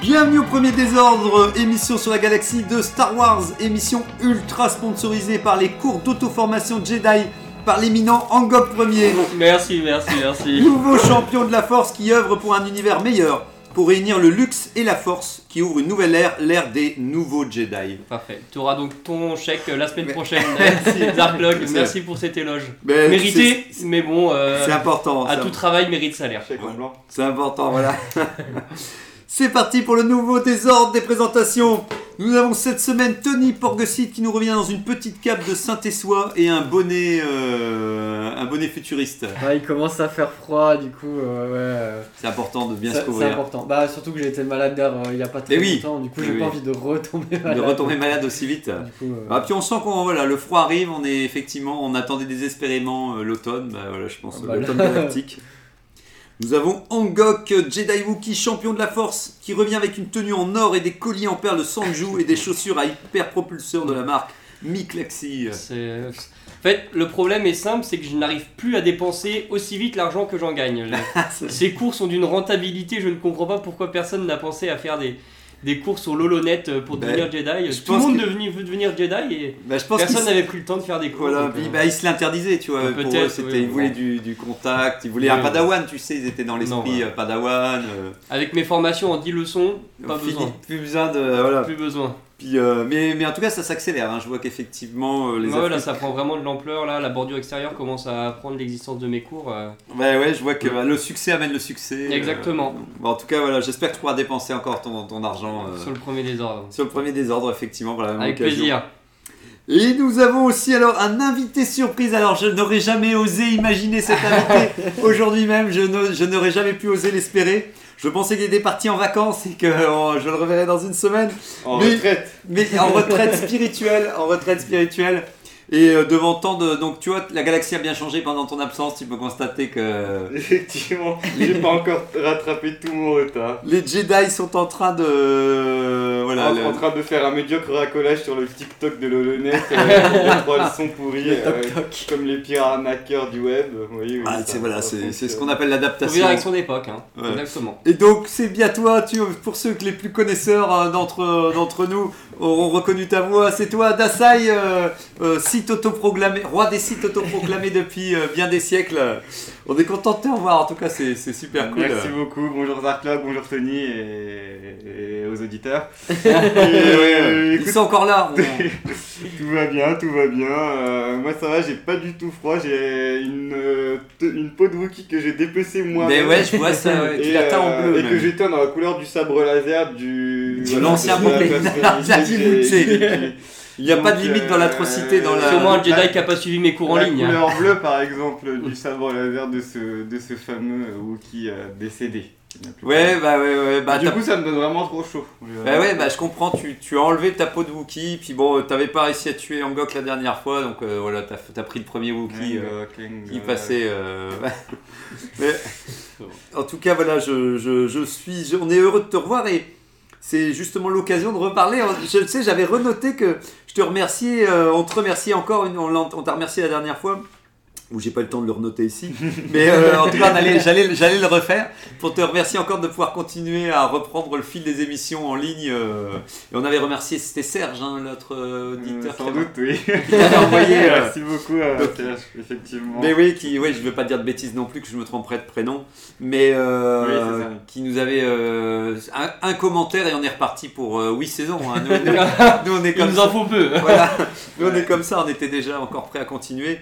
Bienvenue au premier désordre, émission sur la galaxie de Star Wars, émission ultra sponsorisée par les cours d'auto-formation Jedi par l'éminent Angok Premier, Merci, merci, merci. nouveau champion de la force qui œuvre pour un univers meilleur, pour réunir le luxe et la force, qui ouvre une nouvelle ère, l'ère des nouveaux Jedi. Parfait. Tu auras donc ton chèque euh, la semaine prochaine. Merci. Darklog, merci pour cet éloge. Mais Mérité, c'est- mais bon, euh, C'est important, à c'est tout travail mérite salaire. Chèque en blanc. C'est important, voilà. C'est parti pour le nouveau désordre des présentations. Nous avons cette semaine Tony Porgesit qui nous revient dans une petite cape de Saint-Essois et un bonnet, euh, un bonnet futuriste. Ouais, il commence à faire froid, du coup, euh, ouais. C'est important de bien se c'est couvrir. important. Bah, surtout que j'ai été malade d'air euh, il y a pas très Mais oui. longtemps, du coup, Oui, j'ai oui. pas envie de retomber malade. De retomber malade aussi vite. Du coup, Ah, puis on sent qu'on voilà, le froid arrive, on est effectivement, on attendait désespérément l'automne, bah, voilà, je pense Ah bah l'automne galactique. Nous avons Angok, Jedi Wookiee, champion de la force, qui revient avec une tenue en or et des colliers en perles de Sanju et des chaussures à hyper propulseur de la marque Miklexi. C'est- En fait, le problème est simple, c'est que je n'arrive plus à dépenser aussi vite l'argent que j'en gagne. Ces cours sont d'une rentabilité, je ne comprends pas pourquoi personne n'a pensé à faire des, des cours sur l'Holonet pour Ben, devenir Jedi. je Tout le monde que- devenu- veut devenir Jedi et je pense personne n'avait pris le temps de faire des cours. Voilà, donc, euh, bah, ils se l'interdisaient, tu vois. Pour peut-être, eux, c'était, oui, ils voulaient du, du contact, ils voulaient Oui, un padawan, tu sais, ils étaient dans l'esprit euh, padawan. euh, Avec mes formations en 10 leçons, pas besoin. Plus besoin de. Voilà. Plus besoin. Puis, euh, mais, mais en tout cas, ça s'accélère. hein. Je vois qu'effectivement, euh, les Ouais, là, ça prend vraiment de l'ampleur. Là, la bordure extérieure commence à prendre l'existence de mes cours. euh. Ouais, ouais, je vois que bah, le succès amène le succès. euh, Exactement. bon, en tout cas, voilà, j'espère que tu pourras dépenser encore ton, ton argent Sur le premier désordre. sur le premier désordre, effectivement. Voilà, Avec plaisir. Et nous avons aussi alors un invité surprise. Alors, je n'aurais jamais osé imaginer cet invité aujourd'hui même. Je n'aurais jamais pu oser l'espérer. Je pensais qu'il était parti en vacances et que oh, je le reverrai dans une semaine. En Mais- retraite. Mais en retraite spirituelle, en retraite spirituelle. Et euh, devant tant de. Donc, tu vois, la galaxie a bien changé pendant ton absence. Tu peux constater que. Effectivement, j'ai pas encore rattrapé tout mon retard. Les Jedi sont en train de. Voilà. en, le- en train de faire un médiocre racolage sur le TikTok de l'Holonet, euh, les trois leçons pourries, euh, comme les pires arnaqueurs du web. Oui, oui, Ah, c'est voilà, c'est c'est ce qu'on appelle l'adaptation. vivre avec son époque. Hein. Ouais. Exactement. Et donc c'est bien toi, tu, pour ceux que les plus connaisseurs euh, d'entre d'entre nous auront reconnu ta voix, c'est toi Dasai, euh, euh, site autoproclamé, roi des sites autoproclamés depuis euh, bien des siècles. On est content de te revoir, en tout cas c'est super cool. Merci beaucoup, bonjour Zarklog, bonjour Tony et, et aux auditeurs. Et, euh, écoute, Ils sont encore là. Tout va bien, tout va bien. Euh, moi ça va, j'ai pas du tout froid. J'ai une, peau de Wookie que j'ai dépecée moi. Mais ouais, je vois ça, ouais, tu Et, la teins en bleu. et même. que j'ai teint dans la couleur du sabre laser du. De l'ancien de la C'est- Il n'y a pas de limite dans euh, l'atrocité dans la. Sûrement un Jedi la- qui a pas suivi mes cours en la ligne. hein. couleur bleue par exemple du sabre laser de ce, de ce fameux Wookie euh, décédé. n'a Ouais, bah ouais, ouais. Bah, du t'as- coup ça me donne vraiment trop chaud. Bah ouais, bah je comprends, tu, tu as enlevé ta peau de Wookie, puis bon, t'avais pas réussi à tuer Angok la dernière fois, donc euh, voilà, t'as as pris le premier Wookie. euh, qui passait. euh, Mais en tout cas, voilà, je, je, je suis, je- on est heureux de te revoir et c'est justement l'occasion de reparler. Je sais, j'avais renoté que te remerciais, euh, on te remerciait encore, on t'a remercié la dernière fois. Où j'ai pas le temps de le renoter ici, mais euh, en tout cas, j'allais, le refaire pour te remercier encore de pouvoir continuer à reprendre le fil des émissions en ligne. euh, et on avait remercié, c'était Serge, hein, notre euh, auditeur, sans qui doute, oui. avait envoyé. euh, Merci beaucoup, euh, donc- Serge, effectivement. mais oui, qui, ouais, je veux pas dire de bêtises non plus que je me tromperais de prénom, mais Oui, qui nous avait un, un commentaire et on est reparti pour euh, huit saisons. hein. Nous, nous- nous, on est Il comme nous ça. en faut peu. Voilà. Nous on est comme ça, on était déjà encore prêts à continuer.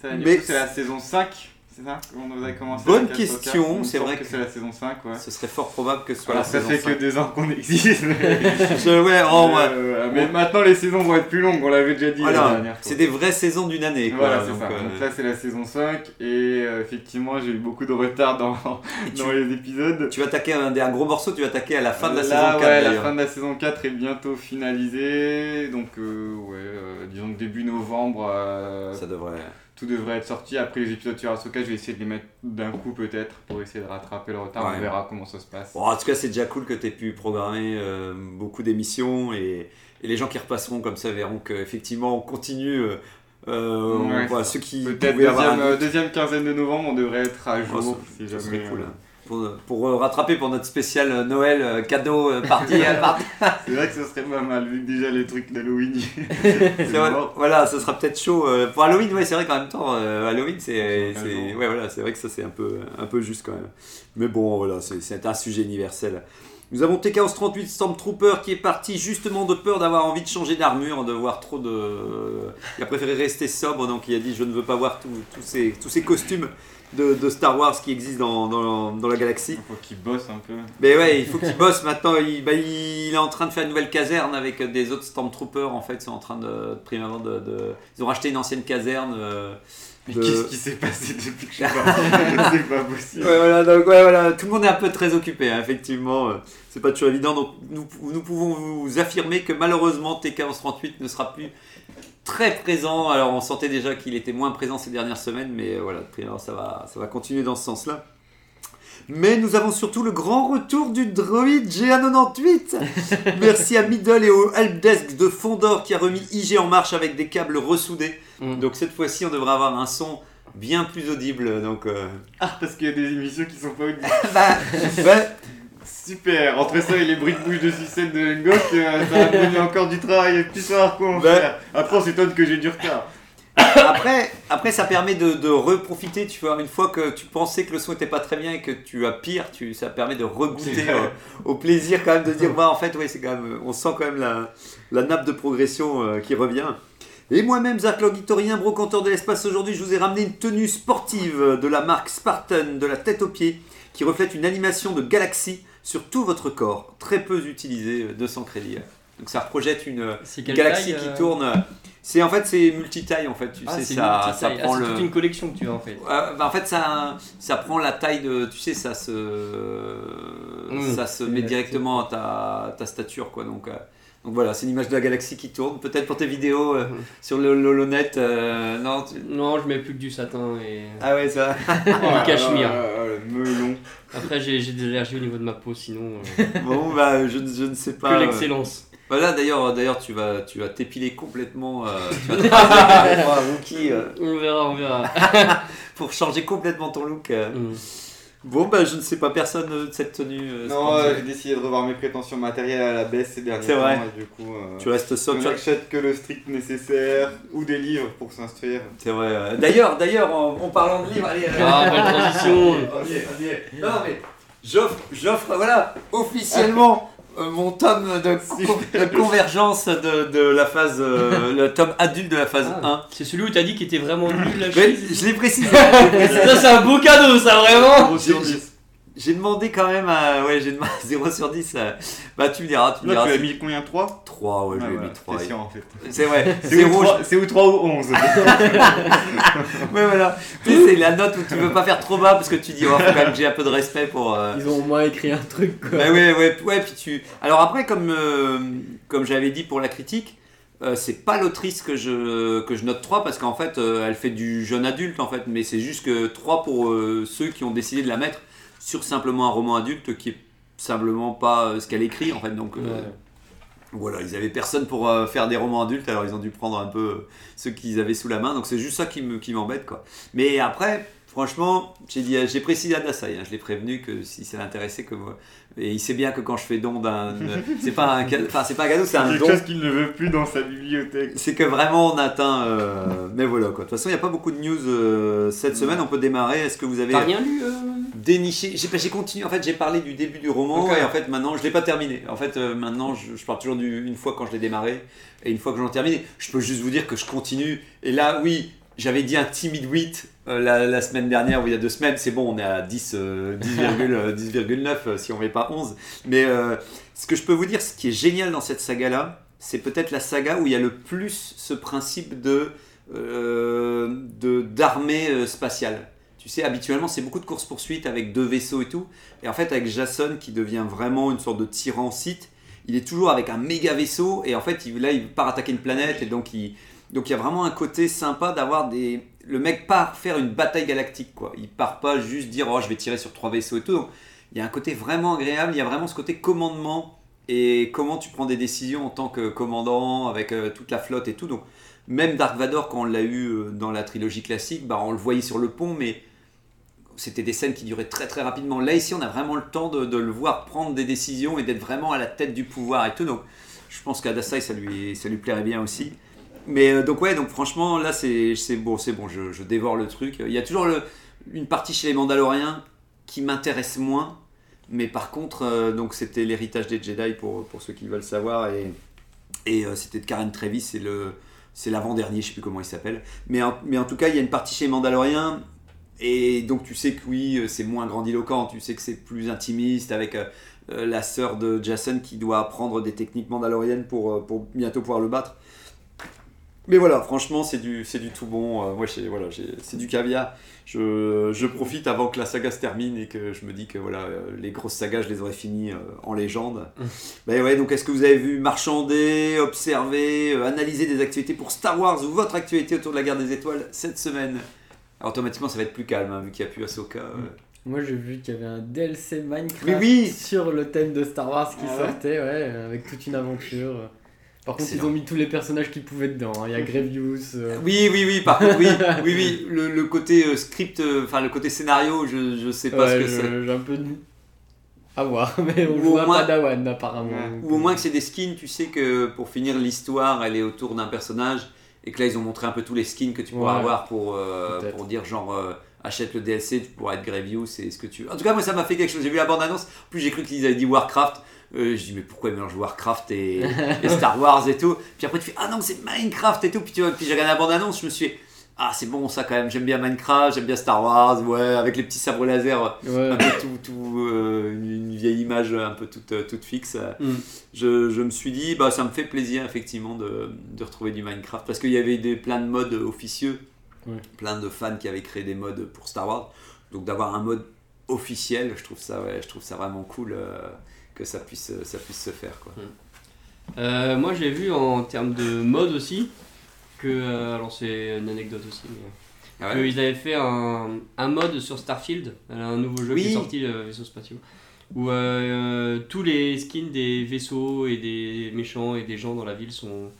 Ça, Mais- c'est la saison 5. c'est ça On commencé Bonne la question, 404, il me c'est vrai que que- c'est la saison 5, ouais. Ce serait fort probable que ce soit Alors, la ça saison fait 5. que deux ans qu'on existe. Je- ouais, oh, ouais. Euh, mais maintenant les saisons vont être plus longues, on l'avait déjà dit la Voilà, dernière fois. c'est des vraies saisons d'une année. Quoi. Voilà, c'est ça. euh, Donc là, c'est la saison 5 et euh, effectivement, j'ai eu beaucoup de retard dans, et tu, dans les épisodes. tu vas attaquer un, un gros morceau, tu vas attaquer à la fin de la Là, saison 4 ouais, la fin de la saison 4 est bientôt finalisée. Donc, euh, ouais, disons que début novembre, Ça devrait. Tout devrait être sorti. Après les épisodes sur Ahsoka, je vais essayer de les mettre d'un coup peut-être pour essayer de rattraper le retard. Ouais. On verra comment ça se passe. Bon, en tout cas, c'est déjà cool que tu aies pu programmer euh, beaucoup d'émissions et, et les gens qui repasseront comme ça verront qu'effectivement on continue. euh, euh, on- Ouais. voilà, ceux qui Peut-être deuxième, deuxième quinzaine de novembre, on devrait être à oh, jour. ça- si ça jamais, serait cool. hein. Pour, pour, euh, rattraper pour notre spécial euh, Noël, euh, cadeau, party. C'est vrai que ce serait pas mal, vu que déjà les trucs d'Halloween. Voilà, ça sera peut-être chaud. pour Halloween, ouais, c'est vrai qu'en même temps, Halloween, c'est, ouais, voilà, c'est vrai que ça c'est un peu, un peu juste quand même. Mais bon, voilà, c'est, un sujet universel. Nous avons TK1138 Stormtrooper qui est parti justement de peur d'avoir envie de changer d'armure, de voir trop de. Il a préféré rester sobre, donc il a dit je ne veux pas voir tous tous ces, tous ces costumes de, de Star Wars qui existent dans, dans, dans la galaxie. Il faut qu'ils bossent un peu. Mais ouais, il faut qu'il bosse maintenant. Il, bah, il est en train de faire une nouvelle caserne avec des autres Stormtroopers. En fait, ils sont en train de, de prime avant de, de- Ils ont racheté une ancienne caserne. euh, Mais qu'est-ce qui s'est passé depuis que je suis C'est pas possible. Ouais, voilà, donc, ouais, voilà, tout le monde est un peu très occupé, hein, effectivement. euh, C'est pas toujours évident. Donc, nous, nous pouvons vous affirmer que malheureusement, TK1138 ne sera plus très présent. Alors, on sentait déjà qu'il était moins présent ces dernières semaines, mais euh, voilà, ça va, ça va continuer dans ce sens-là. Mais nous avons surtout le grand retour du droïde GA98. Merci à Middle et au helpdesk de Fondor qui a remis IG en marche avec des câbles ressoudés. Mm. Donc cette fois-ci, on devrait avoir un son bien plus audible. Donc, euh, Ah, parce qu'il y a des émissions qui sont pas audibles. bah, ouais, Super, entre ça et les bruits de bouche de sucette de Ngok, euh, ça va donner encore du travail plus savoir quoi en faire. Après, on s'étonne que j'ai du retard. après, après, ça permet de, de reprofiter. Tu vois, une fois que tu pensais que le son était pas très bien et que tu as pire, tu, ça permet de regoûter euh, au plaisir quand même de dire, bah, en fait, ouais, c'est quand même, on sent quand même la, la nappe de progression euh, qui revient. Et moi-même, Zach Logitorien, brocanteur de l'espace, aujourd'hui, je vous ai ramené une tenue sportive de la marque Spartan, de la tête aux pieds, qui reflète une animation de galaxie sur tout votre corps, très peu utilisée, euh, 200 crédits. Donc ça projette une, quelle galaxie taille, qui euh tourne. C'est en fait c'est multi-taille en fait, tu Ah, sais ça, ça Ah, prend c'est le. toute une collection que tu as en fait. Euh, bah, en fait, ça, ça prend la taille de. Tu sais, ça se. Mmh, ça se met directement à ta, ta stature, quoi. Donc, euh, donc voilà, c'est une image de la galaxie qui tourne. Peut-être pour tes vidéos euh, Mmh. sur le l'holonet. euh, non, tu- Non, je mets plus que du satin et Ah ouais, ça. du cachemire. Euh, le melon. Après, j'ai j'ai des allergies au niveau de ma peau, sinon. euh, bon, bah, je, ne- je ne sais que pas. euh, l'excellence. Voilà, d'ailleurs, d'ailleurs, tu vas, tu vas t'épiler complètement. euh, tu vas euh, On verra, on verra. pour changer complètement ton look. euh. Bon, bah, je ne sais pas personne de cette tenue. euh, Non, euh, j'ai décidé de revoir mes prétentions matérielles à la baisse ces derniers C'est temps. vrai. Et du coup, euh, Tu restes je sobre. tu- n'achète que le strict nécessaire ou des livres pour s'instruire. C'est vrai. euh, D'ailleurs, d'ailleurs, en, en parlant de livres, allez. euh, Ah, belle transition. on y est, on y est. Non, mais j'offre, j'offre, voilà, officiellement mon tome de, de convergence de, de la phase, euh, le tome adulte de la phase Ah, C'est celui où t'as dit qu'il était vraiment nul la 1. Mais chemise. je l'ai précisé. je l'ai précisé. Ça, c'est un beau cadeau, ça, vraiment. J'ai- demandé quand même à. Ouais, j'ai demandé 0 sur 10. euh, Bah, tu me diras. Tu me Là, diras. tu as mis combien 3 3, ouais, je lui ai mis 3. C'est en fait. C'est vrai. C'est ou, 0, 3, c'est ou 3 ou 11. Ouais, voilà. Tu sais, c'est la note où tu veux pas faire trop bas parce que tu dis, oh, faut quand même que j'ai un peu de respect pour. euh, Ils ont au moins écrit un truc quoi. Bah ouais, ouais, ouais, puis tu. Alors après, comme, euh, comme j'avais dit pour la critique, euh, c'est pas l'autrice que je, que je note 3 parce qu'en fait, euh, elle fait du jeune adulte en fait, mais c'est juste que 3 pour euh, ceux qui ont décidé de la mettre sur simplement un roman adulte qui est simplement pas euh, ce qu'elle écrit en fait. Donc euh, voilà, ils avaient personne pour euh, faire des romans adultes, alors ils ont dû prendre un peu euh, ceux qu'ils avaient sous la main. Donc c'est juste ça qui me- qui m'embête quoi. Mais après, franchement, j'ai dit, j'ai précisé à Dasai, hein, je l'ai prévenu que si ça l'intéressait que moi. Et il sait bien que quand je fais don d'un, c'est pas un, cadeau- enfin c'est pas un cadeau, c'est un Quelque don. chose qu'il ne veut plus dans sa bibliothèque. C'est que vraiment on atteint. euh, Mais voilà quoi. De toute façon, il n'y a pas beaucoup de news euh, cette semaine. On peut démarrer. Est-ce que vous avez T'as rien lu euh déniché? J'ai j'ai continué. En fait, j'ai parlé du début du roman et en fait maintenant je l'ai pas terminé. En fait, euh, maintenant je, je pars toujours du, une fois quand je l'ai démarré et une fois que j'en ai terminé. Je peux juste vous dire que je continue. Et là, oui, j'avais dit un timide 8 la, la, semaine dernière ou il y a deux semaines. C'est bon, on est à 10, 10,9 si on met pas 11. Mais ce que je peux vous dire, ce qui est génial dans cette saga-là, c'est peut-être la saga où il y a le plus ce principe de d'armée spatiale. Tu sais, habituellement, c'est beaucoup de courses-poursuites avec deux vaisseaux et tout. Et en fait, avec Jason, qui devient vraiment une sorte de tyran site, il est toujours avec un méga vaisseau. Et en fait, il, là, il part attaquer une planète. Et donc, il, donc, il y a vraiment un côté sympa d'avoir des. Le mec part faire une bataille galactique, quoi. Il part pas juste dire, oh, je vais tirer sur trois vaisseaux et tout. il y a un côté vraiment agréable. Il y a vraiment ce côté commandement. Et comment tu prends des décisions en tant que commandant avec euh, toute la flotte et tout. Donc, même Dark Vador, quand on l'a eu euh, dans la trilogie classique, bah, on le voyait sur le pont, mais c'était des scènes qui duraient très très rapidement. Là, ici, on a vraiment le temps de, le voir prendre des décisions et d'être vraiment à la tête du pouvoir et tout. Donc, je pense qu'à Dasai, ça lui, ça lui plairait bien aussi. Mais euh, donc, ouais, donc franchement, là, c'est bon, c'est bon, je, dévore le truc. Il y a toujours une partie chez les Mandaloriens qui m'intéresse moins. Mais par contre, euh, donc c'était l'héritage des Jedi pour, pour ceux qui veulent savoir. Et, et euh, c'était de Karen Trevis, c'est le. C'est l'avant-dernier, je sais plus comment il s'appelle. Mais mais en tout cas, il y a une partie chez les Mandaloriens et donc tu sais que oui, c'est moins grandiloquent, tu sais que c'est plus intimiste avec la sœur de Jason qui doit apprendre des techniques mandaloriennes pour, pour bientôt pouvoir le battre. Mais voilà, franchement, c'est du, c'est du tout bon. moi, c'est, voilà, c'est du caviar. Je, je, profite avant que la saga se termine et que je me dis que voilà, les grosses sagas, je les aurais finies en légende. ben ouais, donc est-ce que vous avez vu marchander, observer, analyser des activités pour Star Wars ou votre actualité autour de la guerre des étoiles cette semaine? Automatiquement ça va être plus calme hein, vu qu'il n'y a plus Ahsoka. Moi j'ai vu qu'il y avait un DLC Minecraft sur le thème de Star Wars qui ah sortait, ouais, avec toute une aventure. Par contre, ils ont mis tous les personnages qui pouvaient dedans. Hein. Il y a Grievous. Euh. Oui, oui, oui. Par contre, oui, oui, oui. Le, côté euh, script, euh, enfin le côté scénario, je, je sais pas ce que c'est. J'ai un peu à voir, mais on voit pas Dawan apparemment. Ou au moins que c'est des skins, tu sais que pour finir l'histoire, elle est autour d'un personnage et que là ils ont montré un peu tous les skins que tu pourras avoir pour, euh, pour dire genre achète le DLC, tu pourras être Grievous, c'est ce que tu veux. En tout cas, moi ça m'a fait quelque chose. J'ai vu la bande-annonce, en plus j'ai cru qu'ils avaient dit Warcraft. Euh, je dis mais pourquoi ils mélangent Warcraft et, Star Wars et tout. Puis après tu fais ah non c'est Minecraft et tout. Puis, tu vois, puis j'ai regardé la bande-annonce, je me suis fait ah c'est bon ça quand même, j'aime bien Minecraft, j'aime bien Star Wars, ouais, avec les petits sabres laser, un peu tout, tout euh, une, vieille image un peu toute, euh, toute fixe. Mm. Je, je, me suis dit, bah ça me fait plaisir effectivement de, de retrouver du Minecraft, parce qu'il y avait des, plein de modes officieux, plein de fans qui avaient créé des modes pour Star Wars, donc d'avoir un mode officiel, je trouve ça, ouais, je trouve ça vraiment cool euh, que ça puisse, ça puisse se faire. Quoi. Mm. moi j'ai vu en termes de mode aussi, que. Euh, alors, c'est une anecdote aussi, mais. Ah Ils avaient fait un, un, mode sur Starfield, un nouveau jeu qui est sorti, euh, vaisseau spatiaux, où euh, tous les skins des vaisseaux et des méchants et des gens dans la ville sont,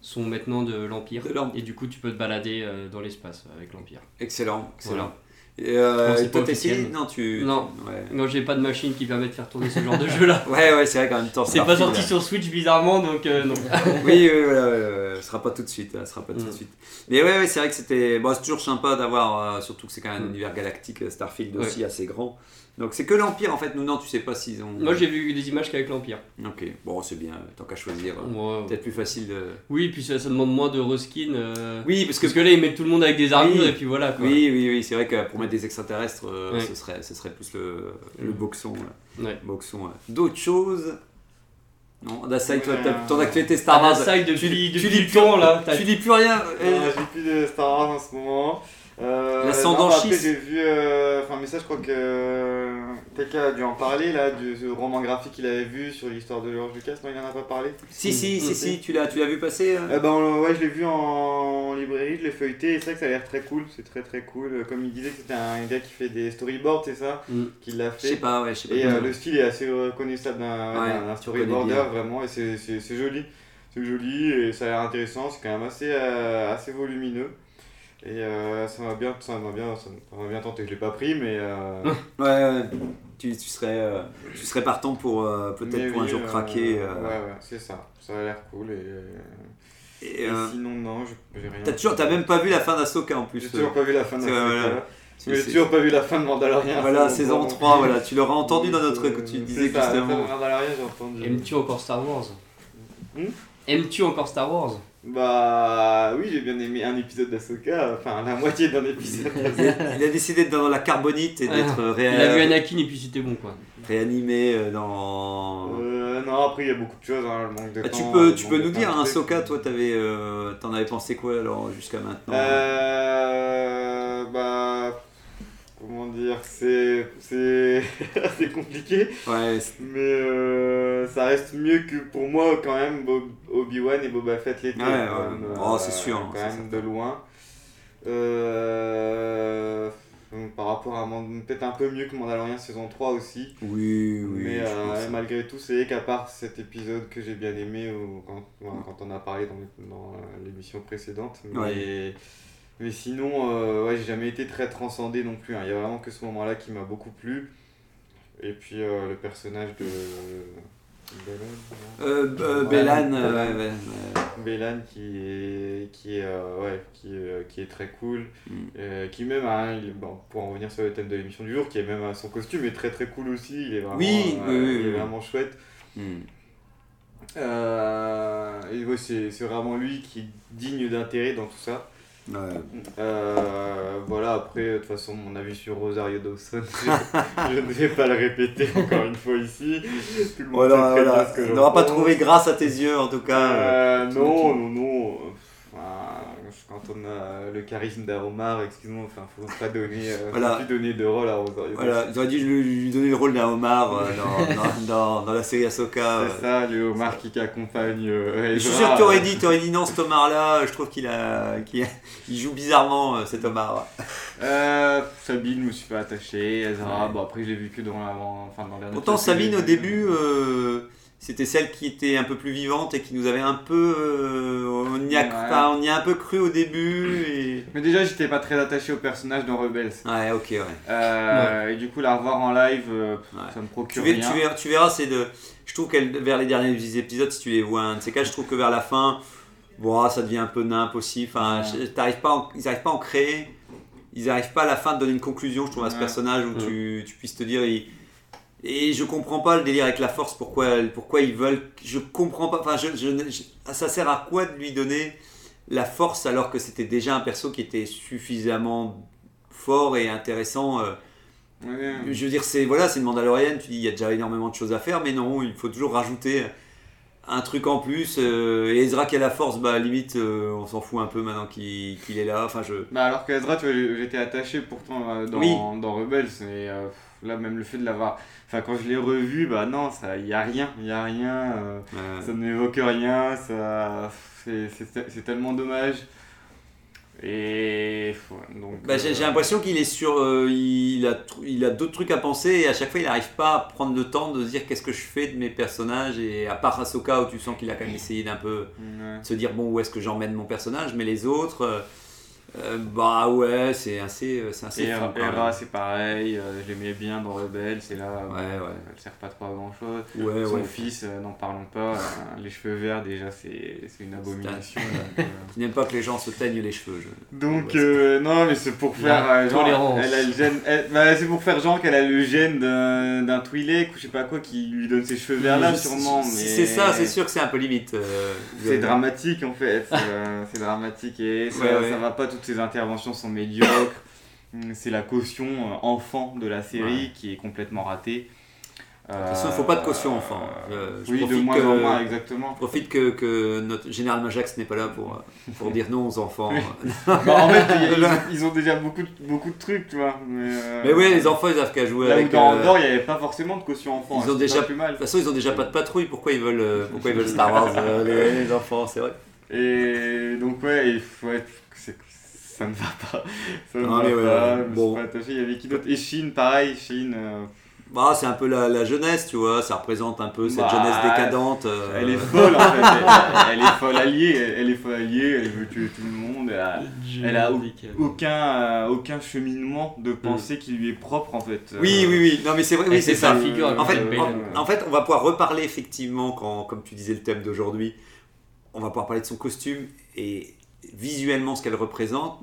sont maintenant de l'Empire. Et du coup, tu peux te balader dans l'espace avec l'Empire. Excellent, excellent. Et euh, non, pas essayé Non, tu. Non, non j'ai pas de machine qui permet de faire tourner ce genre de jeu là. ouais, ouais, c'est vrai qu'en même temps. C'est pas sorti sur Switch bizarrement donc euh, non. oui, oui, voilà, ce sera pas tout de suite. Ce sera pas tout de mm. suite. Mais ouais, ouais c'est vrai que c'était. Bon, c'est toujours sympa d'avoir. Euh, surtout que c'est quand même un mm. univers galactique, Starfield aussi assez grand. Donc c'est que l'Empire en fait, nous non, tu sais pas s'ils ont. Moi j'ai vu des images qu'avec l'Empire. Ok, bon c'est bien, tant qu'à choisir, euh, peut-être plus facile de. Oui, puis ça, ça demande moins de reskin. Euh, oui, parce que... parce que là ils mettent tout le monde avec des armures et puis voilà quoi. Oui, oui, oui, c'est vrai que pour mettre des extraterrestres, euh, ce, serait, ce serait plus le, le boxon. Ouais. boxon D'autres choses? Non, Dasai, toi, ton actualité Star Wars. Dasai depuis, tu, depuis tu lis là. Tu lis plus rien. Je lis plus de Star Wars en ce moment. Euh, L'ascendant Après, j'ai vu. Euh, enfin, mais ça, je crois que. Euh, a dû en parler, là, du roman graphique qu'il avait vu sur l'histoire de George Lucas. Non, il n'en a pas parlé Si, si, si, si, tu l'as vu passer euh ben, Ouais, je l'ai vu en, librairie, je l'ai feuilleté. Et c'est vrai que ça a l'air très cool. C'est très, très cool. Comme il disait que c'était un gars qui fait des storyboards, c'est ça mm. Qui l'a fait. Je sais pas, ouais, je sais pas. Et le style est assez reconnaissable d'un storyboarder, vraiment. Et c'est joli. C'est joli et ça a l'air intéressant. C'est quand même assez, assez volumineux. Et euh, ça m'a bien, ça m'a bien, ça m'a bien tenté. Je l'ai pas pris, mais. Euh... ouais, ouais, Tu, tu, serais, euh, tu serais partant pour euh, peut-être pour un jour craquer. Ouais, ouais, c'est ça. Ça a l'air cool et. Et, sinon, non, j'ai rien. T'as toujours, t'as même pas vu la fin d'Asoka en plus. J'ai toujours pas vu la fin d'Asoka. J'ai toujours pas vu la fin de Mandalorian. Voilà, saison 3, voilà, tu l'auras entendu dans notre. Tu disais justement. Mandalorian, j'ai entendu. Aimes-tu encore Star Wars? Hmm? Aimes-tu encore Star Wars? Bah oui, j'ai bien aimé un épisode d'Asoka, enfin la moitié d'un épisode. il a décidé d'être dans la carbonite et d'être ah, réanimé. Il a vu Anakin et puis c'était bon quoi. Réanimé euh, dans. Euh, non, après il y a beaucoup de choses, hein, le manque de ah, Tu peux, tu peux nous dire, un Soka, toi t'avais, euh, t'en avais pensé quoi alors jusqu'à maintenant euh, Bah comment dire, c'est assez compliqué. Ouais. Mais euh, ça reste mieux que pour moi quand même Obi-Wan et Boba Fett l'été. Ouais, ouais. oh, c'est sûr. Quand même de loin. Euh, par rapport à peut-être un peu mieux que Mandalorian saison 3 aussi. Oui, oui. Mais euh, malgré tout, c'est qu'à part cet épisode que j'ai bien aimé quand, quand on a parlé dans, dans l'émission précédente. Mais mais sinon, euh, ouais, j'ai jamais été très transcendé non plus. Hein. Il y a vraiment que ce moment-là qui m'a beaucoup plu. Et puis euh, le personnage de. Bélan Bélan qui est, qui est, ouais, qui, qui est très cool. Mm. qui même, bon, pour en revenir sur le thème de l'émission du jour, qui est même son costume est très très cool aussi. Il est vraiment, oui, il est vraiment chouette. Mm. et ouais, c'est vraiment lui qui est digne d'intérêt dans tout ça. Euh, voilà, après, de toute façon, mon avis sur Rosario Dawson, je ne vais pas le répéter encore une fois ici. on n'aura pas trouvé grâce à tes yeux, en tout cas. Euh, non, non, non quand on a le charisme d'Aromar, excuse-moi, enfin, faut pas donner, euh, voilà. plus donner de rôle à Rosario. Voilà, j'aurais dû lui, donner le rôle d'un homard euh, dans, dans, dans, la série Ahsoka. C'est ça, le homard qui accompagne. Euh, je suis sûr que tu aurais dit, aurais dit non, cet homard-là, je trouve qu'il a, qu'il il joue bizarrement cet homard. Sabine, je me suis pas attaché. Ezra, bon après je l'ai vu que dans la, enfin dans Pourtant Sabine au début c'était celle qui était un peu plus vivante et qui nous avait un peu. Euh, on, y a, on y a un peu cru au début. Et... Mais déjà, j'étais pas très attaché au personnage dans Rebels. Ouais, ok, ouais. Euh, et du coup, la revoir en live, euh, ça me procure. Tu, rien. Tu, verras, tu verras, c'est de. Je trouve qu'elle vers les derniers épisodes, si tu les vois, un de ces cas, je trouve que vers la fin, bon, ça devient un peu nimp aussi. Enfin, pas ils n'arrivent pas à en créer. Ils n'arrivent pas à la fin de donner une conclusion, je trouve, à ce personnage où tu, tu, puisses te dire. Et je comprends pas le délire avec la force, pourquoi, pourquoi ils veulent. Je comprends pas. Enfin, je, ça sert à quoi de lui donner la force alors que c'était déjà un perso qui était suffisamment fort et intéressant euh. Je veux dire, c'est voilà, c'est une Mandalorienne, tu dis il y a déjà énormément de choses à faire, mais non, il faut toujours rajouter un truc en plus. Euh, et Ezra qui a la force, bah limite, euh, on s'en fout un peu maintenant qu'il est là. Enfin, je... Bah alors qu'Ezra, tu vois, j'étais attaché pourtant dans, dans Rebels, et là, même le fait de l'avoir Enfin, quand je l'ai revu, bah non, il n'y a rien, il a rien, euh, ça ne m'évoque rien, ça, c'est tellement dommage. Et donc. Bah, j'ai euh, l'impression qu'il est sur. Euh, il a, il a d'autres trucs à penser et à chaque fois il n'arrive pas à prendre le temps de se dire qu'est-ce que je fais de mes personnages. Et à part Ahsoka où tu sens qu'il a quand même essayé d'un peu se dire bon, où est-ce que j'emmène mon personnage, mais les autres. Euh, bah ouais, c'est assez, euh, c'est assez Et Hera, c'est pareil, euh, je l'aimais bien dans Rebelle, c'est là, ouais, ouais. elle sert pas trop à grand chose. Ouais, Son fils, n'en parlons pas, les cheveux verts déjà, c'est, une abomination. Tu n'aimes pas que les gens se teignent les cheveux. Donc, non, mais c'est pour faire. genre, elle a le gène, bah, c'est pour faire genre qu'elle a le gène d'un, d'un Twi'lek ou je sais pas quoi qui lui donne ses cheveux verts là, sûrement. Mais... C'est ça, c'est sûr que c'est un peu limite. c'est dramatique en fait, c'est dramatique et ça, ça va pas tout ses interventions sont médiocres. C'est la caution euh, enfant de la série qui est complètement ratée. De toute façon, il ne faut pas de caution enfant. Euh, oui, de moins en moins, exactement. Je profite que, que notre général Majax n'est pas là pour, pour dire non aux enfants. bah, en fait, ils, ont déjà beaucoup, beaucoup de trucs, tu vois. Mais, euh, mais oui, les enfants, ils savent qu'à jouer avec. Dans Andorre, il n'y avait pas forcément de caution enfant. Ils ont déjà, plus mal. De toute façon, ils ont déjà pas de patrouille. Pourquoi ils veulent, pourquoi ils veulent Star Wars, les, les, enfants, c'est vrai. Et donc, ouais, il faut être ça ne va pas. Ça ne va pas. bon. Il y avait qui d'autre Et Chine, pareil, Chine. Euh, bah, c'est un peu la, la, jeunesse, tu vois, ça représente un peu cette bah, jeunesse décadente. Euh. Elle est folle en fait, elle, est folle alliée, elle, est folle alliée, elle veut tuer tout le monde, elle a, aucun, euh, aucun cheminement de mm. pensée qui lui est propre en fait. Oui, oui, oui, non mais c'est vrai, oui, c'est ça. Figure, en, fait, en, en, fait, on va pouvoir reparler effectivement, quand, comme tu disais le thème d'aujourd'hui, on va pouvoir parler de son costume et visuellement ce qu'elle représente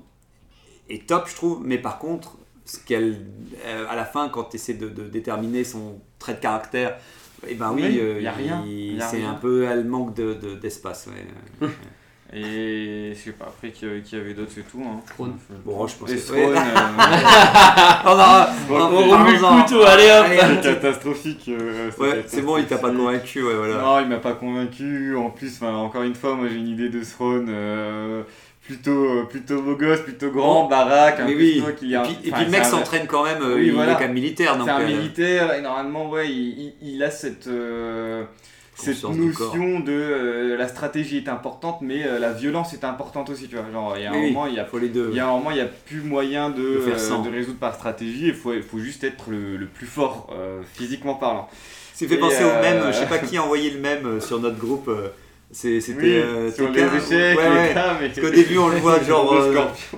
est top, je trouve, mais par contre, ce qu'elle, euh, à la fin, quand tu essaies de, déterminer son trait de caractère, et eh ben oui, il y a rien. C'est un peu, elle manque de, d'espace. Et je sais pas, après qu'il y avait d'autres, c'est tout. Hein. Bon, je pense que c'est. Euh... on on, le couteau, allez hop C'est catastrophique. Euh, ouais, c'est bon, il t'a pas convaincu, ouais, voilà. Non, il m'a pas convaincu. En plus, encore une fois, moi j'ai une idée de Throne. Euh, plutôt euh, plutôt beau gosse, plutôt grand, baraque, un oui, oui. a, et, puis, le mec s'entraîne quand même, il est quand même militaire. C'est un militaire et normalement ouais, il, il a cette cette notion de euh, la stratégie est importante, mais euh, la violence est importante aussi, tu vois. Genre, il y a un moment, il y a, les deux. Il y a un moment, il y a plus moyen de, euh, de résoudre par stratégie. Il faut, il faut juste être le, le plus fort physiquement parlant. Ça fait penser au même. Je sais pas qui a envoyé le même sur notre groupe. C'était oui, sur les échecs, ouais, ouais. Parce qu'au début on le voit genre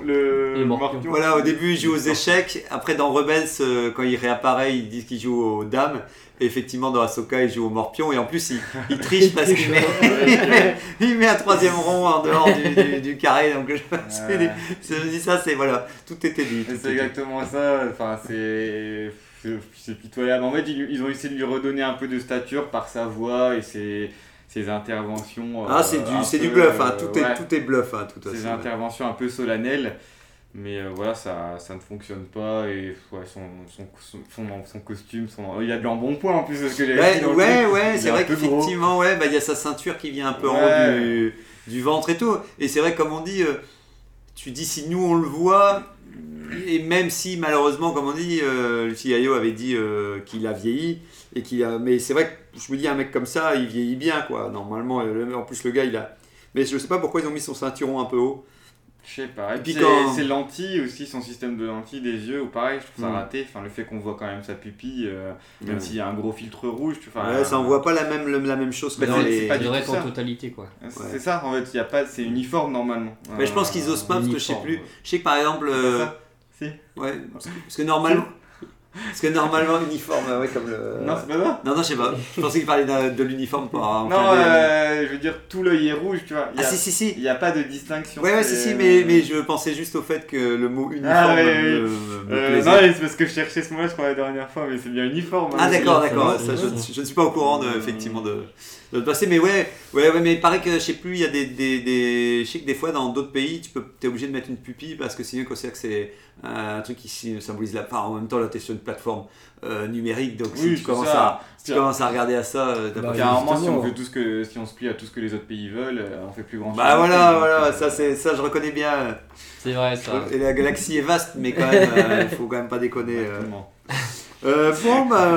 le, le Voilà, au début il joue aux échecs. Après dans Rebels, quand il réapparaît, ils disent qu'il joue aux dames effectivement, dans Ahsoka, il joue au morpion et en plus, il, triche parce qu'il met, il met un troisième rond en dehors du, du, carré. Donc, je, je dis ça, c'est voilà, tout était dit. C'est exactement ça. Enfin, c'est c'est pitoyable. En fait, ils, ont essayé de lui redonner un peu de stature par sa voix et ses, ses interventions. Ah, c'est du, du bluff, hein. tout, est, tout est bluff. Hein, tout ses interventions un peu solennelles. Mais euh, voilà, ça, ça ne fonctionne pas. Et ouais, son, son, son, son, costume, son... il a de l'embonpoint en plus. Parce que ouais, ouais, ouais, c'est vrai qu'effectivement, ouais, bah, il y a sa ceinture qui vient un peu en haut du, du, ventre et tout. Et c'est vrai, comme on dit, euh, tu dis si nous on le voit, et même si malheureusement, comme on dit, euh, Lucie avait dit euh, qu'il a vieilli. Et qu'il a... Mais c'est vrai que je me dis, un mec comme ça, il vieillit bien, quoi. Normalement, en plus, le gars, il a. Mais je sais pas pourquoi ils ont mis son ceinturon un peu haut. Je sais pas. Et puis quand... c'est lentilles aussi, son système de lentilles des yeux, ou pareil, je trouve ça mm. raté. Enfin, le fait qu'on voit quand même sa pupille, euh, même s'il y a un gros filtre rouge. Tu, ouais, ça envoie pas la même, la même chose que dans les. C'est pas du en totalité, quoi. C'est ça, en fait, y a pas, c'est uniforme normalement. Mais je pense qu'ils osent pas, parce que je sais plus. Je sais que par exemple. Euh... Si. Ouais, parce que normalement. Parce que normalement, uniforme, ouais, comme le. Non, c'est pas ça Non, non, je sais pas. Je pensais qu'il parlait de, l'uniforme pour. Non, euh, je veux dire, tout l'œil est rouge, tu vois. ah, si, si, si. Il n'y a pas de distinction. Ouais, ouais, si, si, mais, mais je pensais juste au fait que le mot uniforme ah, me, me, euh, Non, c'est parce que je cherchais ce mot-là, je crois, la dernière fois, mais c'est bien uniforme. Hein, ah, d'accord, d'accord. Je, je ne suis pas au courant, de, effectivement, de Mais ouais, ouais, ouais, mais il paraît que je sais plus, il y a des, des, des, je sais que des fois dans d'autres pays, tu peux, es obligé de mettre une pupille parce que sinon, que c'est un truc qui symbolise la part. En même temps, là, tu es sur une plateforme euh, numérique, donc si tu, commences à, tu commences à regarder à ça, euh, bah, carrément, si on veut tout ce que, si on se plie à tout ce que les autres pays veulent, euh, on fait plus grand chose. Bah voilà, voilà, ça, c'est, ça je reconnais bien. C'est vrai, ça. Et la galaxie est vaste, mais quand même, il faut quand même pas déconner. bon, bah,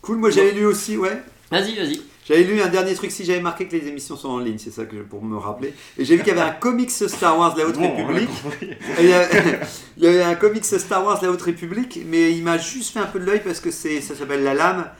cool, moi j'avais lu aussi, ouais. Vas-y, vas-y. J'avais lu un dernier truc, si j'avais marqué que les émissions sont en ligne, c'est ça que pour me rappeler. Et j'ai vu qu'il y avait un comics Star Wars La Haute République. il, y avait un comics Star Wars La Haute République, mais il m'a juste fait un peu de l'œil parce que c'est, ça s'appelle La Lame.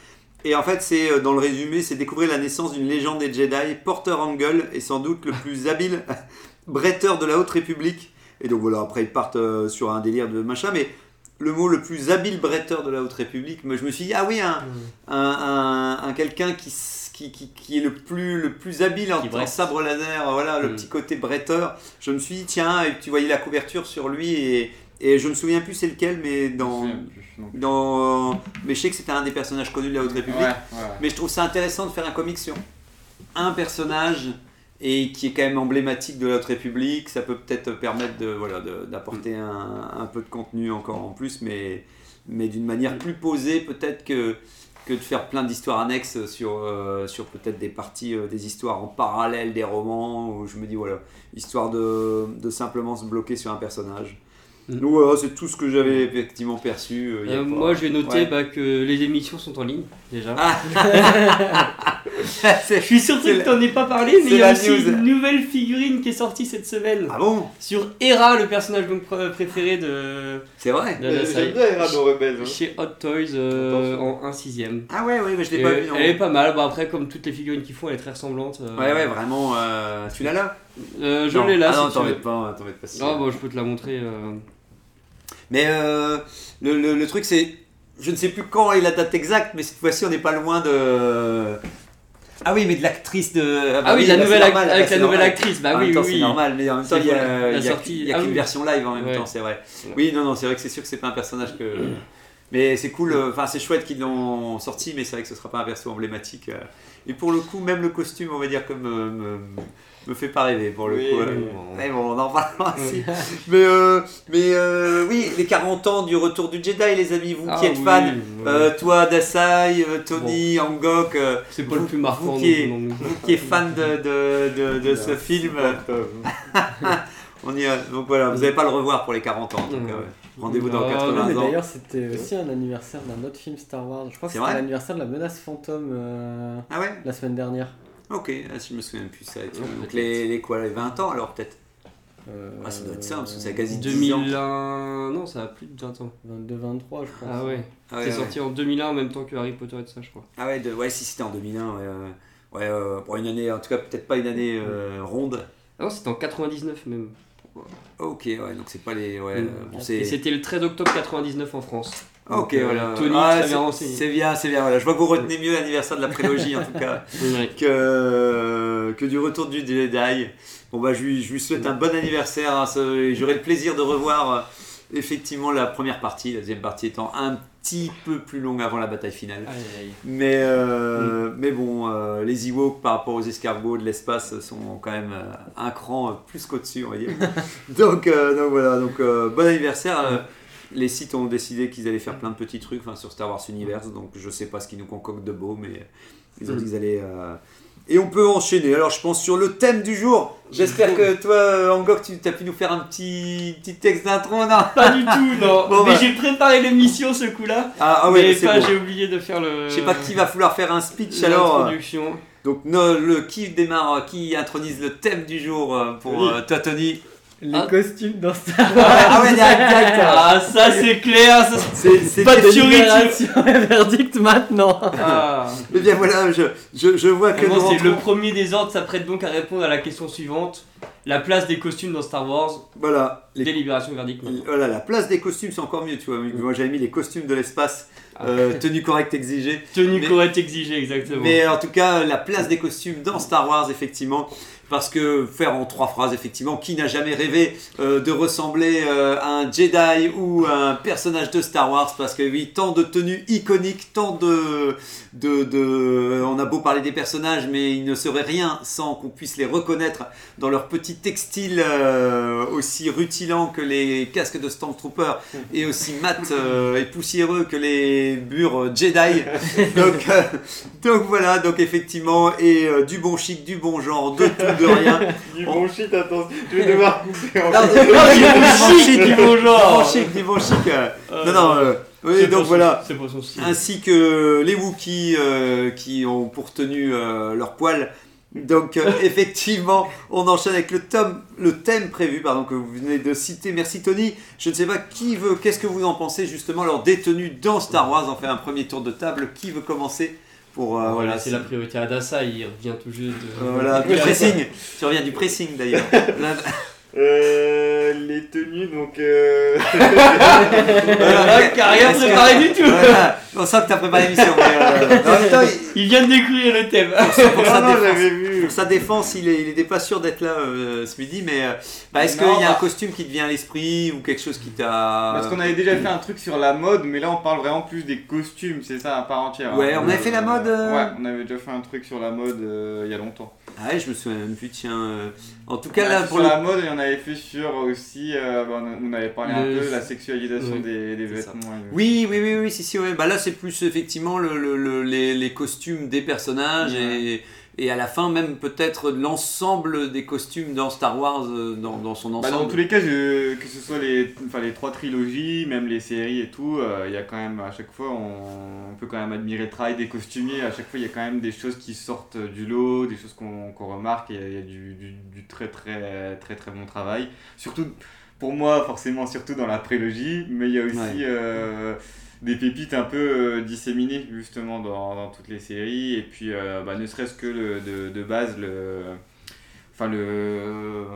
Et en fait, c'est euh, dans le résumé, c'est découvrir la naissance d'une légende des Jedi. Porter Angle est sans doute le plus habile bretteur de la Haute République. Et donc voilà, après ils partent euh, sur un délire de machin, mais le mot le plus habile bretteur de la Haute République, mais je me suis dit, ah oui, un, mm. un, un quelqu'un qui qui, qui, est le plus, le plus habile en, sabre laser, voilà, le mm. petit côté bretteur. Je me suis dit, tiens, tu voyais la couverture sur lui et, et je me souviens plus c'est lequel, mais dans. dans mais je sais que c'était un des personnages connus de la Haute République. Mais je trouve ça intéressant de faire un comic sur un personnage et qui est quand même emblématique de la Haute République. Ça peut peut-être permettre de, voilà, d'apporter mm. un, un, peu de contenu encore en plus, mais, mais d'une manière plus posée peut-être que que de faire plein d'histoires annexes sur, euh, sur peut-être des parties, euh, des histoires en parallèle des romans, où je me dis, voilà, histoire de, de simplement se bloquer sur un personnage. Mm. Donc voilà, c'est tout ce que j'avais effectivement perçu. Euh, moi, je vais noter bah, que les émissions sont en ligne, déjà. Je suis surpris que tu n'en aies pas parlé, mais il y a aussi une nouvelle figurine qui est sortie cette semaine. Ah bon? Sur Hera, le personnage donc préféré de. C'est vrai J'aime bien Hera dans Rebels. Hein. Chez Hot Toys euh, en 1 sixième. Ah ouais, ouais, mais je l'ai pas vu. Elle est pas mal. Bon, après, comme toutes les figurines qu'ils font, elle est très ressemblante. Euh. Ouais, ouais, vraiment. tu l'as là? Je l'ai là. Ah non, t'en mets pas, t'en pas si. Ah bon, je peux te la montrer. Mais le, le, le truc, c'est. Je ne sais plus quand est la date exacte, mais cette fois-ci, on n'est pas loin de. Ah oui, mais de l'actrice de. Ah, bah oui, la nouvelle avec la nouvelle actrice. Bah oui, oui, C'est normal, mais en même temps, il y a, y qu'une version live en même temps, c'est vrai. Oui, non, non, c'est vrai que c'est sûr que c'est pas un personnage que Mais c'est cool, enfin c'est chouette qu'ils l'ont sorti, mais c'est vrai que ce sera pas un perso emblématique. Et pour le coup, même le costume, on va dire, comme me fait pas rêver pour le coup. Mais bon, on en parlera aussi. mais euh, mais euh, oui, les 40 ans du retour du Jedi, les amis, vous ah qui êtes fans, euh, toi, Dasai, Tony, Angok, c'est pas le plus marquant. Vous qui, est, vous qui êtes fan de, de, de, ce film, on y a, donc voilà, vous n'allez pas le revoir pour les 40 ans. Rendez-vous dans 80 ans. D'ailleurs, c'était aussi un anniversaire d'un autre film Star Wars. Je crois que c'était l'anniversaire de la menace fantôme ah ouais la semaine dernière. Ok, ah, je me souviens plus ça. Donc les, les quoi, les 20 ans alors peut-être euh, ah, ça doit être ça, parce que ça a quasi 2001... ans. Non, ça a plus de 20 ans. 22, 23, je pense. Ah ouais. Ah c'est sorti en 2001 en même temps que Harry Potter et tout ça, je crois. Ah ouais, de... ouais si c'était en 2001, ouais. Ouais, euh, pour une année, en tout cas, peut-être pas une année euh, ronde. Ah non, c'était en 99 même. Ok, ouais, donc c'est pas les. Ouais, bon, et c'était le 13 octobre 99 en France. Ok, voilà. Tony, ah, c'est bien, c'est bien. Voilà. Je vois que vous retenez mieux l'anniversaire de la prélogie, en tout cas, que, que du retour du Jedi. Bon, bah, je, lui, je lui souhaite un bon anniversaire. Hein, J'aurai le plaisir de revoir euh, effectivement la première partie, la deuxième partie étant un petit peu plus longue avant la bataille finale. Mais, euh, mm. mais bon, euh, les Ewoks par rapport aux escargots de l'espace sont quand même un cran plus qu'au-dessus, on va dire. donc, donc voilà, donc bon anniversaire les sites ont décidé qu'ils allaient faire plein de petits trucs sur Star Wars Universe, donc je sais pas ce qu'ils nous concoctent de beau, mais ils ont dit qu'ils allaient. Euh, et on peut enchaîner. Alors je pense sur le thème du jour. J'espère que toi, Angok, tu as pu nous faire un petit, petit texte d'intro, non? Pas du tout, non. mais bah. j'ai préparé l'émission ce coup-là. Ah, ah ouais, mais j'ai oublié de faire le. Je sais pas qui va vouloir faire un speech alors. Introduction. Donc le qui démarre, qui intronise le thème du jour euh, pour euh, toi, Tony? Les ah. costumes dans Star Wars. Ah ouais, direct, Ah, ça c'est clair. C'est pas de théorie. verdict maintenant. Ah. Mais bien voilà, je, je, je vois que. c'est le premier des ordres s'apprête donc à répondre à la question suivante. La place des costumes dans Star Wars. Voilà. Les... Délibération verdict. Voilà, la place des costumes c'est encore mieux, tu vois. Moi j'avais mis les costumes de l'espace. Ah. Euh, tenue correcte exigée. Tenue correcte exigée, exactement. Mais en tout cas, la place des costumes dans Star Wars, effectivement, parce que faire en trois phrases, effectivement, qui n'a jamais rêvé euh, de ressembler euh, à un Jedi ou à un personnage de Star Wars? Parce que oui, tant de tenues iconiques, tant de, de, de, On a beau parler des personnages, mais il ne serait rien sans qu'on puisse les reconnaître dans leur petit textile euh, aussi rutilant que les casques de Stormtrooper et aussi mat et poussiéreux que les bures Jedi. donc, donc voilà, donc effectivement, et du bon chic, du bon genre, de tout de rien. Du bon shit, attends, je vais devoir couper en fait. Non, du bon chic, du bon genre. Du bon chic, du bon chic. Non, non, euh, oui, donc voilà. Ainsi que les Wookiees euh, qui ont pour tenue euh, leur poil. Donc effectivement, on enchaîne avec le, tome, le thème prévu pardon, que vous venez de citer. Merci Tony. Je ne sais pas qui veut, qu'est-ce que vous en pensez justement leur détenue dans Star Wars. On fait un premier tour de table. Qui veut commencer pour, euh, voilà, c'est la priorité à Dassa, il revient tout juste de... voilà, du pressing. tu reviens du pressing d'ailleurs. Euh, les tenues, donc. Euh... voilà, rien préparé du tout. On sent que t'as préparé l'émission. Euh, il... vient de découvrir le thème. Pour, sa, défense, sa défense, il, est, il pas sûr d'être là euh, ce midi, mais bah, est-ce qu'il y a un bah- costume qui te vient à l'esprit ou quelque chose qui t'a. Parce qu'on avait déjà fait un truc sur la mode, mais là on parle vraiment plus des costumes, c'est ça, à part entière. Ouais, on avait fait la mode. Ouais, on avait déjà fait un truc sur la mode il y a longtemps. Ah ouais, je me souviens même plus, tiens. En tout cas, là, pour la mode, en avait fait sur aussi. Euh, bah, on avait parlé un peu de la sexualisation des, des vêtements. Oui, oui, oui, oui, si, si, ouais. Bah là, c'est plus effectivement le, le, les, les, costumes des personnages et et à la fin même peut-être l'ensemble des costumes dans Star Wars euh, dans, dans son ensemble. Bah dans tous les cas, que ce soit les, enfin, les trois trilogies, même les séries et tout, euh, il y a quand même à chaque fois on, peut quand même admirer le travail des costumiers. À chaque fois, il y a quand même des choses qui sortent du lot, des choses qu'on remarque. Il y a, du, du, du, très très très très bon travail. Surtout pour moi, forcément, surtout dans la prélogie, mais il y a aussi euh, des pépites un peu euh, disséminées justement dans, dans, toutes les séries et puis euh, bah, ne serait-ce que le, de, de, base le enfin le,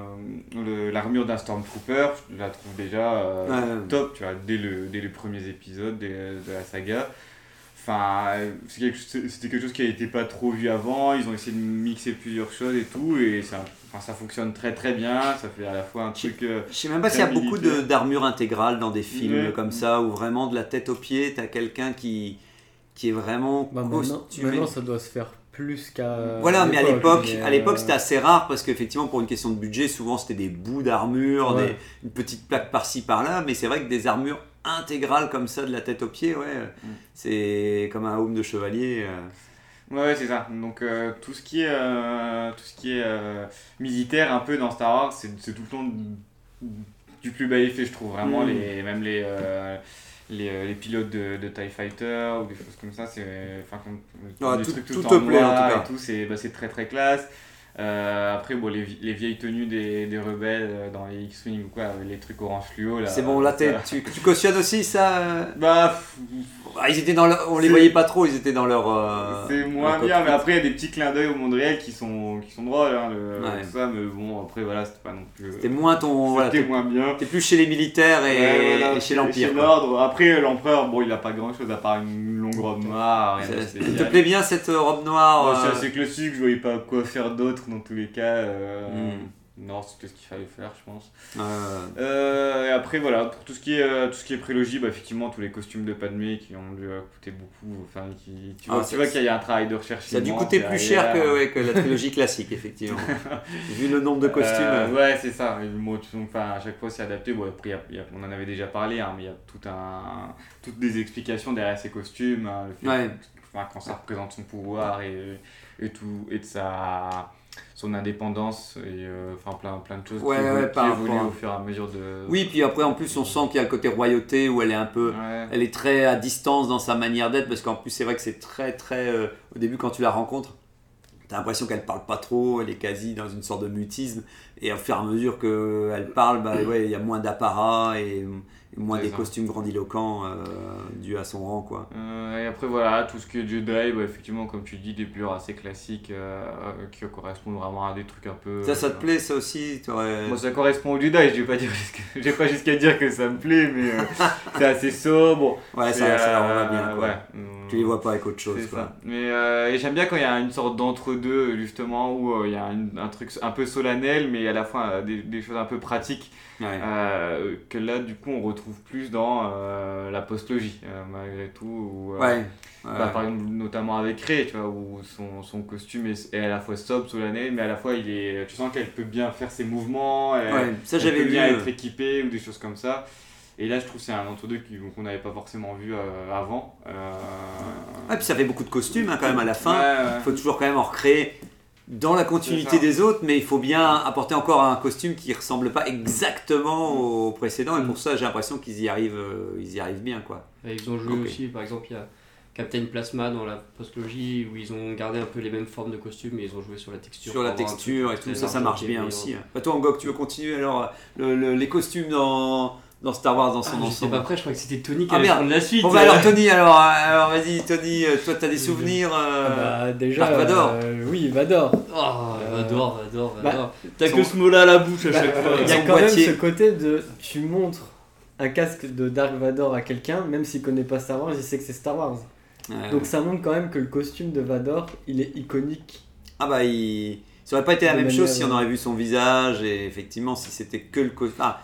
l'armure d'un stormtrooper je la trouve déjà euh, top tu vois dès le dès les premiers épisodes de la saga Enfin, c'était quelque chose qui n'était pas trop vu avant. Ils ont essayé de mixer plusieurs choses et tout. Et ça, enfin, ça fonctionne très très bien. Ça fait à la fois un truc. Euh, je sais même pas s'il y a beaucoup d'armure intégrale dans des films comme ça, où vraiment de la tête aux pieds, tu as quelqu'un qui, qui est vraiment. Bah, maintenant, ça doit se faire plus qu'à. Voilà, mais à l'époque, à l'époque euh, c'était assez rare parce qu'effectivement, pour une question de budget, souvent c'était des bouts d'armure, des une petite plaque par-ci par-là, mais c'est vrai que des armures intégrales comme ça, de la tête aux pieds, ouais, mm. c'est comme un home de chevalier. Euh. Ouais, c'est ça. Donc euh, tout ce qui est, tout ce qui est militaire un peu dans Star Wars, c'est tout le temps du plus bel effet, je trouve. Vraiment, mm. les, même les les, euh, les, pilotes de, de TIE Fighter ou des choses comme ça, c'est enfin des tout, trucs tout, tout en noir et tout, c'est bah, très très classe. Euh, après, bon, les, les, vieilles tenues des, des rebelles euh, dans les X-Wing ou quoi, les trucs orange fluo là. C'est bon, là tu, tu cautionnes aussi ça Bah. Ah, ils étaient dans on les voyait pas trop, ils étaient dans leur. Euh, c'est moins bien, mais après il y a des petits clins d'œil au monde réel qui sont, qui sont drôles, hein, le, ça, mais bon, après voilà, c'était pas non plus. C'était moins ton. C'était moins bien. T'es plus chez les militaires et, chez l'Empire. Chez l'Ordre. Après, l'Empereur, bon, il a pas grand chose à part une longue robe noire. Ça te plaît bien cette robe noire C'est assez classique, je voyais pas quoi faire d'autre dans tous les cas. Euh, hmm. Non, c'était ce qu'il fallait faire, je pense. Euh, et après, voilà, pour tout ce qui est, euh, tout ce qui est prélogie, bah, effectivement, tous les costumes de Padmé qui ont dû coûter beaucoup. Enfin, qui, tu vois, ah, vois qu'il y a un travail de recherche. Ça a dû coûter plus cher que, ouais, que la trilogie classique, effectivement. Vu le nombre de costumes. ouais, c'est ça. enfin, à chaque fois, c'est adapté. Bon, après, on en avait déjà parlé, hein, mais il y a tout un, toutes des explications derrière ces costumes. Hein, ouais. quand ça représente son pouvoir et, et tout, et de sa son indépendance et euh, enfin plein, plein de choses ouais, qui, évoluent au fur et à mesure de oui puis après en plus on sent qu'il y a le côté royauté où elle est un peu elle est très à distance dans sa manière d'être parce qu'en plus c'est vrai que c'est très très euh, au début quand tu la rencontres T'as l'impression qu'elle parle pas trop, elle est quasi dans une sorte de mutisme, et au fur et à mesure qu'elle parle, bah, ouais, il y a moins d'apparat et, moins des costumes grandiloquents euh, dus à son rang. Quoi. Euh, et après, voilà, tout ce qui est Jedi, bah, effectivement, comme tu dis, des pleurs assez classiques euh, qui correspondent vraiment à des trucs un peu. Ça, ça te plaît, ça aussi Moi, ça correspond au Jedi, je vais pas, dire pas jusqu'à dire que ça me plaît, mais c'est assez sobre. Ouais, ça, ça va bien. Quoi. Ouais. Tu les vois pas avec autre chose. Quoi. Mais et j'aime bien quand il y a une sorte d'entre-deux, justement, où il y a un, truc un peu solennel, mais à la fois des, des choses un peu pratiques. Euh, que là, du coup, on retrouve plus dans euh, la postlogie, euh, malgré tout. Bah, par exemple, notamment avec Ray, tu vois, où son, son costume est, à la fois sobre, solennel, mais à la fois, il est, tu sens qu'elle peut bien faire ses mouvements, elle, ça, j'avais bien être équipée ou des choses comme ça. Et là, je trouve que c'est un entre-deux qu'on n'avait pas forcément vu avant. et puis ça fait beaucoup de costumes hein, quand même à la fin. Il faut toujours quand même en recréer dans la continuité des autres, mais il faut bien apporter encore un costume qui ressemble pas exactement au précédent, et pour ça j'ai l'impression qu'ils y arrivent, euh, ils y arrivent bien quoi. ils ont joué aussi, par exemple il y a Captain Plasma dans la postlogie où ils ont gardé un peu les mêmes formes de costumes, mais ils ont joué sur la texture. Sur la texture et tout ça, ça marche bien aussi. Hein. Bah, toi Angok, tu veux continuer alors les costumes dans dans Star Wars dans son ah, ensemble. pas prêt, je crois que c'était Tony qui ah, allait prendre la suite. Bon bah alors Tony, alors, alors vas-y Tony, euh, toi t'as des souvenirs euh, ah bah, déjà, Vador euh, Oui, Vador. Oh, Vador, Vador, bah, Vador. t'as que ce mot-là à la bouche à bah, chaque fois. Il y a quand même ce côté de tu montres un casque de Dark Vador à quelqu'un, même s'il connaît pas Star Wars, il sait que c'est Star Wars. Donc ça montre quand même que le costume de Vador, il est iconique. Ah bah il... Ça aurait pas été la même chose si on aurait vu son visage et effectivement si c'était que le costume. Ah,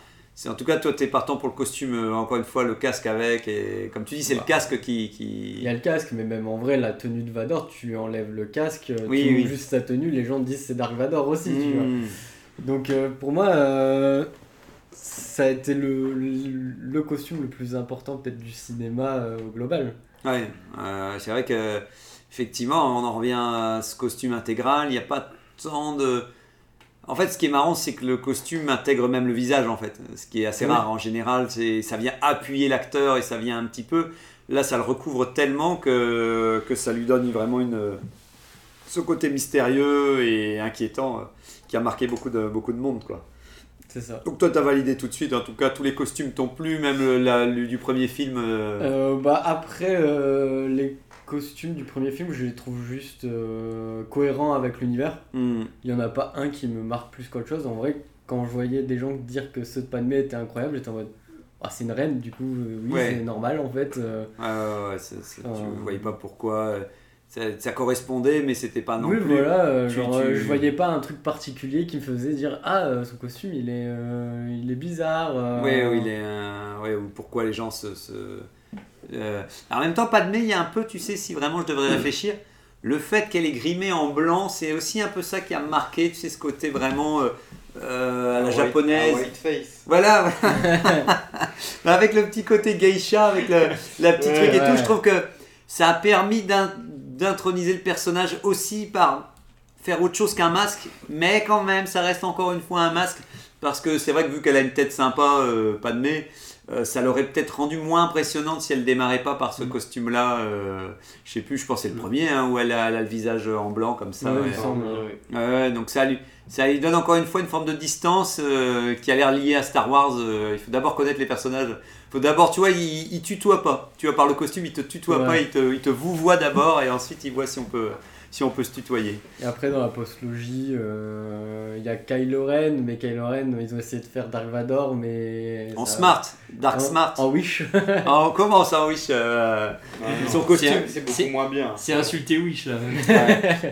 en tout cas toi tu es partant pour le costume euh, encore une fois le casque avec et comme tu dis c'est le bah. casque qui, qui, il y a le casque mais même en vrai la tenue de Vador tu enlèves le casque oui, tu oui. juste sa tenue les gens disent c'est Dark Vador aussi tu vois hmm. donc euh, pour moi euh, ça a été le, le, costume le plus important peut-être du cinéma au global ouais c'est vrai que effectivement on en revient à ce costume intégral il n'y a pas tant de en fait, ce qui est marrant, c'est que le costume intègre même le visage, en fait. Ce qui est assez rare en général, c'est ça vient appuyer l'acteur et ça vient un petit peu. Là, ça le recouvre tellement que, que ça lui donne vraiment une, ce côté mystérieux et inquiétant euh, qui a marqué beaucoup de, beaucoup de monde, quoi. C'est ça. Donc toi, tu as validé tout de suite. En tout cas, tous les costumes t'ont plu, même le, du premier film. Euh. Euh, bah après, les costumes du premier film, je les trouve juste euh, cohérents avec l'univers. Hmm. Il n'y en a pas un qui me marque plus qu'autre chose. En vrai, quand je voyais des gens dire que ceux de Padmé étaient incroyables, j'étais en mode ah, c'est une reine, du coup, oui, c'est normal en fait. Ah, ouais, tu voyais pas pourquoi ça, correspondait, mais c'était pas non oui, plus. voilà, euh, genre, euh, je voyais pas un truc particulier qui me faisait dire Ah, euh, son costume il est, il est bizarre. Il est. ouais, ou pourquoi les gens se. se... en même temps, Padmé, il y a un peu, tu sais, si vraiment je devrais réfléchir, le fait qu'elle est grimée en blanc, c'est aussi un peu ça qui a marqué, tu sais, ce côté vraiment. à la japonaise. White face. Voilà, avec le petit côté geisha, avec le, la petite truc et tout, je trouve que ça a permis d'introniser le personnage aussi par faire autre chose qu'un masque, mais quand même, ça reste encore une fois un masque, parce que c'est vrai que vu qu'elle a une tête sympa, euh, nez, euh, ça l'aurait peut-être rendu moins impressionnante si elle démarrait pas par ce mm. costume-là. Euh, je sais plus, je pense que c'est le mm. premier hein, où elle a, le visage en blanc comme ça. donc ça lui, ça lui donne encore une fois une forme de distance qui a l'air liée à Star Wars. il faut d'abord connaître les personnages d'abord, tu vois, il, il, tutoie pas. Tu vois, par le costume, il te tutoie pas, il te, il te vous voit d'abord et ensuite il voit si on peut, si on peut se tutoyer. Et après, dans la postlogie, euh, il y a Kylo Ren, mais Kylo Ren, ils ont essayé de faire Dark Vador, mais. En smart, Dark smart. En Wish. en, comment ça, en Wish euh, Son costume. C'est beaucoup moins bien. C'est insulté Wish, là.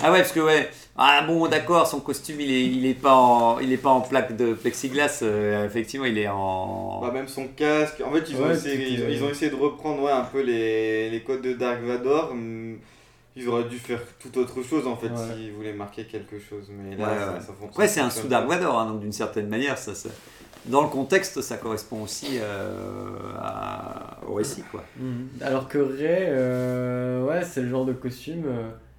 ah ouais, parce que, ouais. Ah bon, d'accord, son costume, il est, il est, pas, en, il est pas en plaque de plexiglas, euh, effectivement, il est en... Bah, même son casque, en fait, ils, ont, essayé, ils, ont essayé de reprendre ouais, un peu les, les codes de Dark Vador, ils auraient dû faire tout autre chose, en fait, s'ils voulaient marquer quelque chose, mais là, ça, fonctionne. Ouais, c'est un Vador, hein, donc d'une certaine manière, ça, ça, dans le contexte, ça correspond aussi euh, au récit, quoi. Mhm. Alors que Ray, euh, ouais, c'est le genre de costume...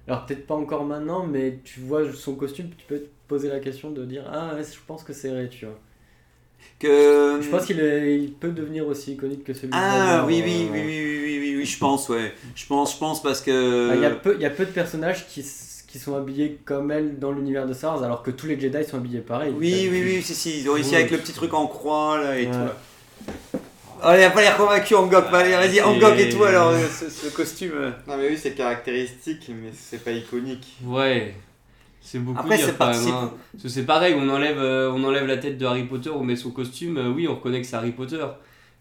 Alors peut-être pas encore maintenant, mais tu vois son costume, tu peux te poser la question de dire ah je pense que c'est vrai, tu vois. Que... Je pense qu'il il peut devenir aussi iconique que celui Ah oui, oui, oui, oui, oui, oui, oui, je pense, ouais. Je pense, je pense parce que... Ah, il y, a peu, il y a peu de personnages qui, qui sont habillés comme elle dans l'univers de Star Wars, alors que tous les Jedi sont habillés pareil. Oui, oui, oui, si, si, ils ont réussi avec le petit truc en croix là et tout. Oh, il n'a pas l'air convaincu, Angok. Vas-y, Angok et toi, alors, ce, costume. Euh. Non, mais oui, c'est caractéristique, mais c'est pas iconique. Ouais. C'est beaucoup Après, c'est hein. C'est pareil, on enlève, euh, on enlève la tête de Harry Potter, on met son costume. Euh, oui, on reconnaît que c'est Harry Potter.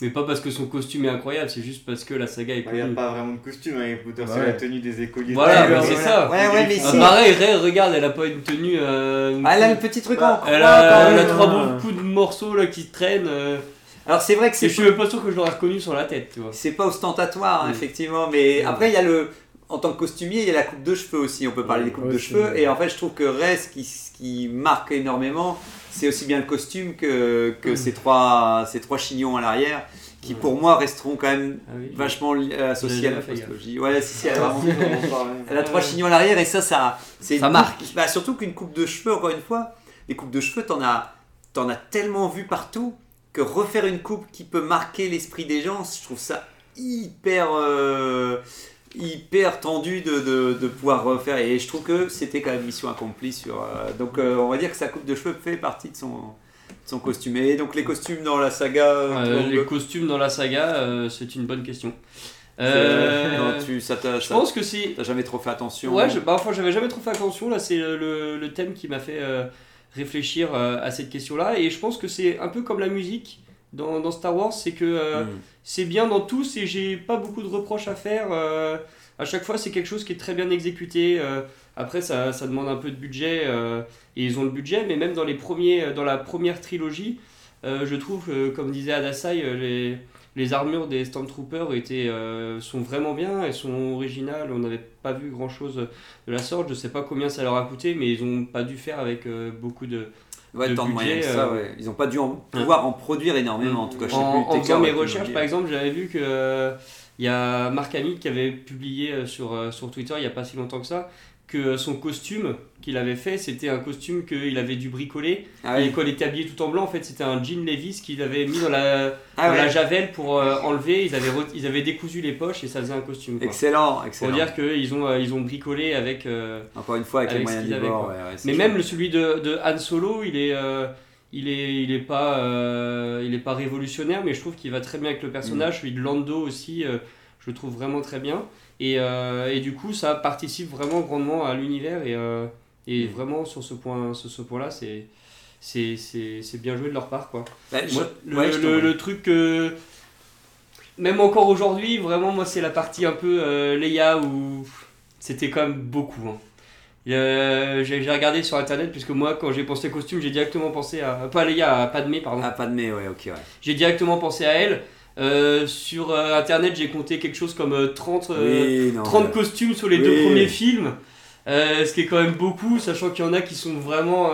Mais pas parce que son costume est incroyable, c'est juste parce que la saga est cool. Il n'y a pas vraiment de costume Harry Potter, c'est la tenue des écoliers. Voilà, c'est ça. Ouais, ouais, mais si. pareil, Ray, regarde, elle a pas une tenue. ah, elle a le petit truc en Elle a, elle a trois coups de morceaux là, qui traînent. Alors c'est vrai que c'est. Je suis même pas sûr que je l'aurais reconnu sur la tête, tu vois. C'est pas ostentatoire, hein, effectivement, mais après il y a le. En tant que costumier, il y a la coupe de cheveux aussi. On peut parler des coupes de cheveux. Et en fait, je trouve que Rez, qui, qui marque énormément, c'est aussi bien le costume que, que ces, trois, ces trois chignons à l'arrière qui pour moi resteront quand même ah vachement associés à la postologie. Ouais, si, si, elle, a elle a trois chignons à l'arrière et ça, ça, ça marque. Bah, surtout qu'une coupe de cheveux, encore une fois, les coupes de cheveux, t'en as, en as tellement vu partout que refaire une coupe qui peut marquer l'esprit des gens, je trouve ça hyper, euh, hyper tendu de, de, pouvoir refaire. Et je trouve que c'était quand même mission accomplie. Sur, euh, donc euh, on va dire que sa coupe de cheveux fait partie de son, son costume. Et donc les costumes dans la saga Les costumes dans la saga, c'est une bonne question. tu, ça je pense que si. T'as jamais trop fait attention. Ouais, je, bah, enfin, j'avais jamais trop fait attention. Là, c'est le, le, thème qui m'a fait réfléchir euh, à cette question-là. Et je pense que c'est un peu comme la musique dans, dans Star Wars, c'est que euh, mm. c'est bien dans tous et j'ai pas beaucoup de reproches à faire. Euh, à chaque fois, c'est quelque chose qui est très bien exécuté. après, ça, ça, demande un peu de budget et ils ont le budget, mais même dans, les premiers, dans la première trilogie, je trouve, comme disait Adasai, les les armures des Stormtroopers étaient, euh, sont vraiment bien, elles sont originales, on n'avait pas vu grand chose de la sorte, je sais pas combien ça leur a coûté, mais ils n'ont pas dû faire avec euh, beaucoup de, ouais, de budget. ça, euh, ouais. Ils n'ont pas dû en, pouvoir en produire énormément, en tout cas. Je en, en faisant mes recherches, par exemple, j'avais vu que il y a Marc Hamill qui avait publié sur, sur Twitter il n'y a pas si longtemps que ça, que son costume qu'il avait fait, c'était un costume qu'il avait dû bricoler. Ah et quand il était habillé tout en blanc, en fait, c'était un jean Levis qu'il avait mis dans la, ah la javel pour euh, enlever. Ils avaient, ils avaient décousu les poches et ça faisait un costume. Excellent, excellent. Pour dire qu'ils ont, euh, ils ont bricolé avec. Euh, Encore une fois, avec, les moyens du bord. Mais même le, celui de, de Han Solo, il est. il est, il est pas, il est pas révolutionnaire, mais je trouve qu'il va très bien avec le personnage. Mm. Celui de Lando aussi, je le trouve vraiment très bien. Et, euh, et, du coup, ça participe vraiment grandement à l'univers. Et, euh, et mm. vraiment, sur ce point-là, ce, ce point c'est c'est bien joué de leur part. Quoi. Bah, le, le, truc que, même encore aujourd'hui, vraiment, moi, c'est la partie un peu euh, Leia où c'était quand même beaucoup. Hein. j'ai regardé sur internet, puisque moi, quand j'ai pensé costume, j'ai directement pensé à. Pas Leia, à Padmé, pardon. À Padmé, ouais, ok, ouais. J'ai directement pensé à elle. Euh, sur euh, internet, j'ai compté quelque chose comme 30, 30 costumes sur les deux premiers films. ce qui est quand même beaucoup, sachant qu'il y en a qui sont vraiment.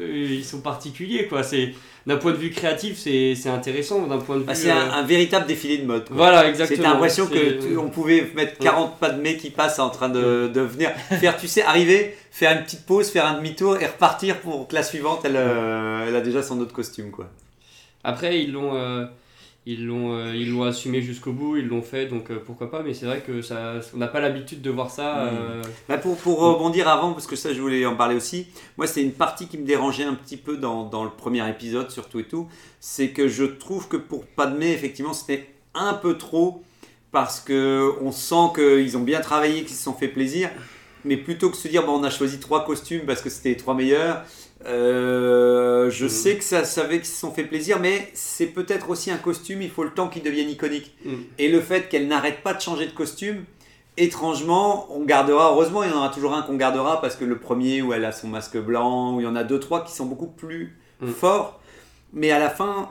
ils sont particuliers, quoi. C'est d'un point de vue créatif, c'est intéressant. D'un point de bah, c'est un, véritable défilé de mode. Voilà, exactement. C'est l'impression que on pouvait mettre 40 pas de mec qui passent en train de, de, venir faire, tu sais, arriver, faire une petite pause, faire un demi-tour et repartir pour que la suivante, elle, euh, elle a déjà son autre costume, quoi. Après, ils l'ont. Ils l'ont euh, ils l'ont assumé jusqu'au bout, ils l'ont fait, donc euh, pourquoi pas, mais c'est vrai que ça, on n'a pas l'habitude de voir ça. Hmm. Euh. Bah, pour, pour rebondir avant, parce que ça je voulais en parler aussi, moi c'est une partie qui me dérangeait un petit peu dans, dans le premier épisode surtout et tout, c'est que je trouve que pour Padmé, effectivement, c'était un peu trop, parce que on sent qu'ils ont bien travaillé, qu'ils se sont fait plaisir, mais plutôt que se dire, bon, on a choisi trois costumes parce que c'était les trois meilleurs, euh, je mm. sais que ça savait qu'ils se sont fait plaisir, mais c'est peut-être aussi un costume, il faut le temps qu'il devienne iconique. Mm. Et le fait qu'elle n'arrête pas de changer de costume, étrangement, on gardera, heureusement, il y en aura toujours un qu'on gardera parce que le premier où elle a son masque blanc, où il y en a deux, trois qui sont beaucoup plus mm. forts, mais à la fin,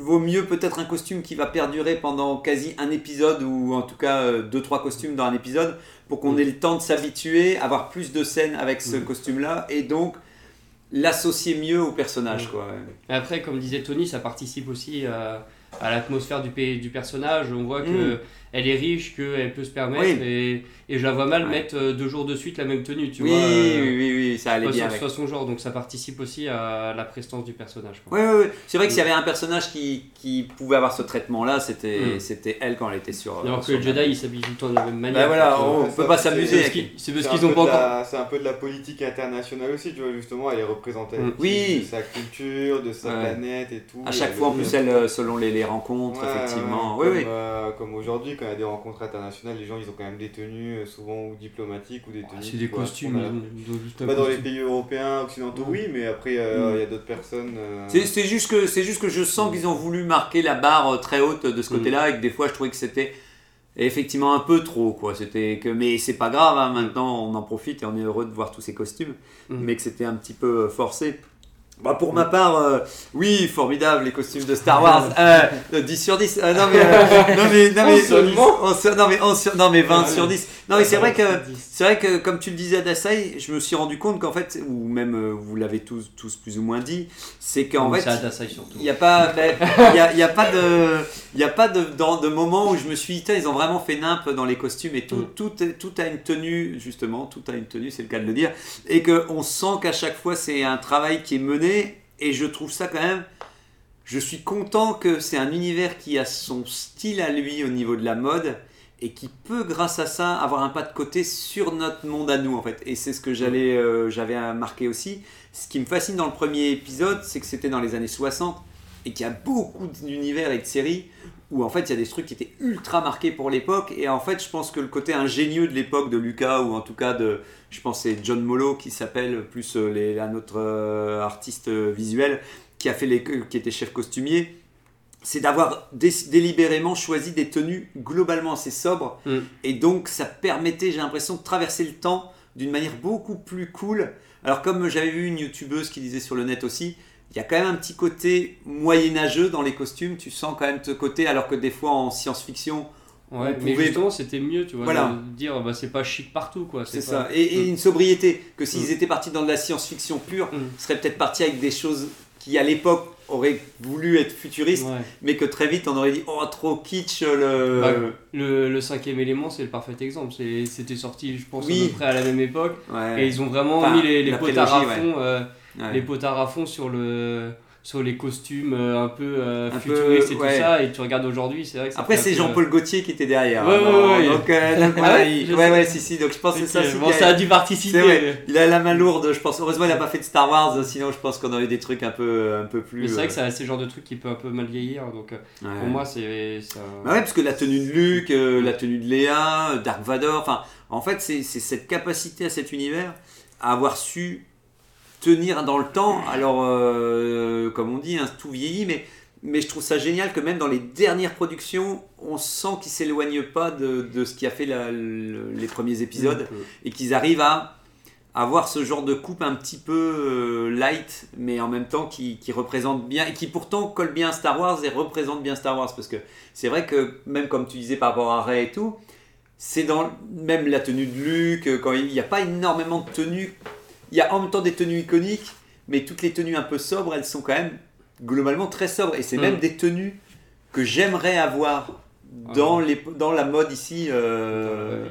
vaut mieux peut-être un costume qui va perdurer pendant quasi un épisode ou en tout cas euh, deux trois costumes dans un épisode pour qu'on ait le temps de s'habituer, avoir plus de scènes avec ce costume-là et donc l'associer mieux au personnage. Quoi, Après, comme disait Tony, ça participe aussi à, à l'atmosphère du, du personnage. On voit que mm elle est riche, qu'elle peut se permettre. Et, et, je la vois mal mettre euh, deux jours de suite la même tenue, tu oui, vois. Euh, oui, oui, oui, ça allait bien. Soit son genre, donc ça participe aussi à la prestance du personnage. Oui, oui, oui. C'est vrai que s'il y avait un personnage qui, qui pouvait avoir ce traitement-là, c'était mm. c'était elle quand elle était sur. Alors que le Jedi, il s'habille tout le temps de la même manière. Ben voilà, on, ne peut pas s'amuser. C'est parce qu'ils ont pas encore. C'est un peu de la politique internationale aussi, tu vois, justement, elle est représentée mm. oui. de sa culture, de sa planète et tout. À chaque fois, en plus, elle, euh, selon les, les rencontres, effectivement. Oui, oui. Comme aujourd'hui, quand il y a des rencontres internationales les gens ils ont quand même des tenues euh, souvent ou diplomatiques ou des ah, tenues. c'est des costumes. pas dans les pays européens, occidentaux, oui, mais après euh, il y a d'autres personnes. Euh, c'est juste que c'est juste que je sens qu'ils ont voulu marquer la barre très haute de ce mm. côté-là et que des fois je trouvais que c'était effectivement un peu trop quoi c'était que mais c'est pas grave hein, maintenant on en profite et on est heureux de voir tous ces costumes mm. mais que c'était un petit peu forcé bah pour ma part, euh, oui, formidable les costumes de Star Wars. Euh, 10 sur 10. Euh, non mais, euh, non mais, non mais, non mais, non mais 20 sur 10. Non mais c'est vrai que, c'est vrai que comme tu le disais à Dasai, je me suis rendu compte qu'en fait, ou même vous l'avez tous, tous plus ou moins dit, c'est qu'en fait, il n'y a pas, il y a, y a, pas de, y a pas de, dans, de moment où je me suis dit, ils ont vraiment fait nimp dans les costumes et tout, mm. tout, tout a une tenue justement, tout a une tenue, c'est le cas de le dire, et que on sent qu'à chaque fois c'est un travail qui est mené et je trouve ça quand même. Je suis content que c'est un univers qui a son style à lui au niveau de la mode et qui peut, grâce à ça, avoir un pas de côté sur notre monde à nous en fait. Et c'est ce que j'allais, euh, j'avais marqué aussi. Ce qui me fascine dans le premier épisode, c'est que c'était dans les années 60 et qu'il y a beaucoup d'univers et de séries où en fait il y a des trucs qui étaient ultra marqués pour l'époque et en fait je pense que le côté ingénieux de l'époque de Lucas ou en tout cas de je pense c'est John Molo qui s'appelle plus euh, les, un autre euh, artiste euh, visuel qui a fait les qui était chef costumier c'est d'avoir délibérément choisi des tenues globalement assez sobres mm. et donc ça permettait j'ai l'impression de traverser le temps d'une manière beaucoup plus cool alors comme j'avais vu une youtubeuse qui disait sur le net aussi il y a quand même un petit côté moyenâgeux dans les costumes. Tu sens quand même ce côté, alors que des fois en science-fiction, Ouais, mais justement, c'était mieux, tu vois, voilà. de dire bah, c'est pas chic partout, quoi. C'est ça. Et, mm. une sobriété, que s'ils mm. étaient partis dans de la science-fiction pure, mm. ils seraient peut-être partis avec des choses qui, à l'époque, auraient voulu être futuristes, mais que très vite, on aurait dit oh, trop kitsch. Le, bah, le, le, cinquième élément, c'est le parfait exemple. C'était sorti, je pense, à peu près à la même époque. Et ils ont vraiment mis les, les potards à fond. Euh, les potards à fond sur le sur les costumes euh, un peu euh, futuristes et tout ça et tu regardes aujourd'hui c'est vrai que après c'est Jean-Paul Gaultier qui était derrière ouais, hein, ouais, donc, euh, ouais, ouais, si si donc je pense que ça bon, ça a dû participer. Il a la main lourde je pense. Heureusement il n'a pas fait de Star Wars sinon je pense qu'on aurait des trucs un peu un peu plus mais c'est vrai que c'est ce genre de truc qui peut un peu mal vieillir donc pour moi c'est ça... bah ouais parce que la tenue de Luke la tenue de Léa Dark Vador enfin en fait c'est cette capacité à cet univers à avoir su tenir dans le temps. Alors, euh, comme on dit, hein, tout vieillit, mais, mais je trouve ça génial que même dans les dernières productions, on sent qu'ils s'éloignent pas de, de, ce qui a fait les premiers épisodes et qu'ils arrivent à avoir ce genre de coupe un petit peu euh, light, mais en même temps qui, qui, représente bien et qui pourtant colle bien Star Wars et représente bien Star Wars parce que c'est vrai que même comme tu disais par rapport à Rey et tout, c'est dans même la tenue de Luke, quand il n'y a pas énormément de tenues, il y a en même temps des tenues iconiques, mais toutes les tenues un peu sobres, elles sont quand même globalement très sobres et c'est même hmm. des tenues que j'aimerais avoir dans, les, dans la mode ici, euh,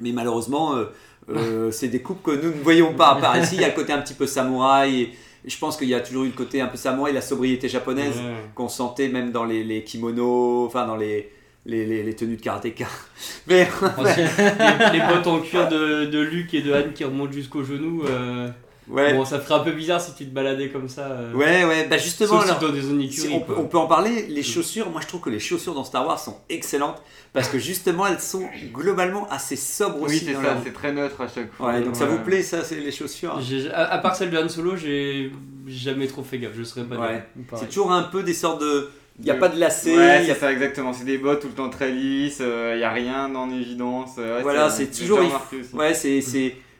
mais malheureusement. Euh, euh, c'est des coupes que nous ne voyons pas par ici. Il y a le côté un petit peu samouraï. Et je pense qu'il y a toujours eu le côté un peu samouraï, la sobriété japonaise qu'on sentait même dans les, les, kimonos, enfin dans les, les, les, tenues de karatéka. Mais, les, bottes en cuir de, de Luc et de Anne qui remontent jusqu'aux genoux. Euh, Ouais. Bon, ça ferait un peu bizarre si tu te baladais comme ça. Euh, ouais, ouais, bah justement, alors, des on, peut, on, peut, en parler. Les mm. chaussures, moi je trouve que les chaussures dans Star Wars sont excellentes parce que justement elles sont globalement assez sobres aussi. Oui, c'est ça, c'est très neutre à chaque fois. Ouais, donc ça vous plaît ça, c'est les chaussures? À, part celle de Han Solo, j'ai jamais trop fait gaffe, je serais pas ouais. C'est toujours un peu des sortes de. Il n'y a pas de lacets. Ouais, c'est ça exactement. C'est des bottes tout le temps très lisses, il euh, n'y a rien en évidence. voilà, c'est toujours. Ouais, c'est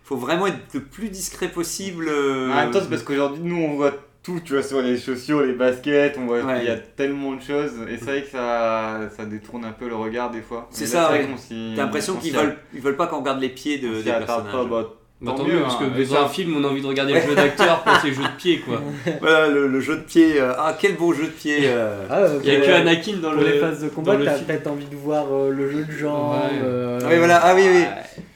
faut vraiment être le plus discret possible. Euh, en même temps, c'est parce qu'aujourd'hui, nous, on voit tout, tu vois, sur les chaussures, les baskets, on voit qu'il y a tellement de choses, et c'est vrai que ça, ça détourne un peu le regard des fois. C'est ça. T'as l'impression qu'ils veulent, ils veulent pas qu'on regarde les pieds de, des personnages. Pas, bah, bah, tant, mieux, parce que hein. dans un film, on a envie de regarder le jeu d'acteur, pas ces jeux de pied, quoi. Voilà, le, jeu de pied. Euh, ah, quel beau jeu de pied. Euh. Ah, Il n'y a que Anakin dans pour les phases de combat, t'as peut-être envie de voir euh, le jeu de genre. oui, voilà, ah oui, oui.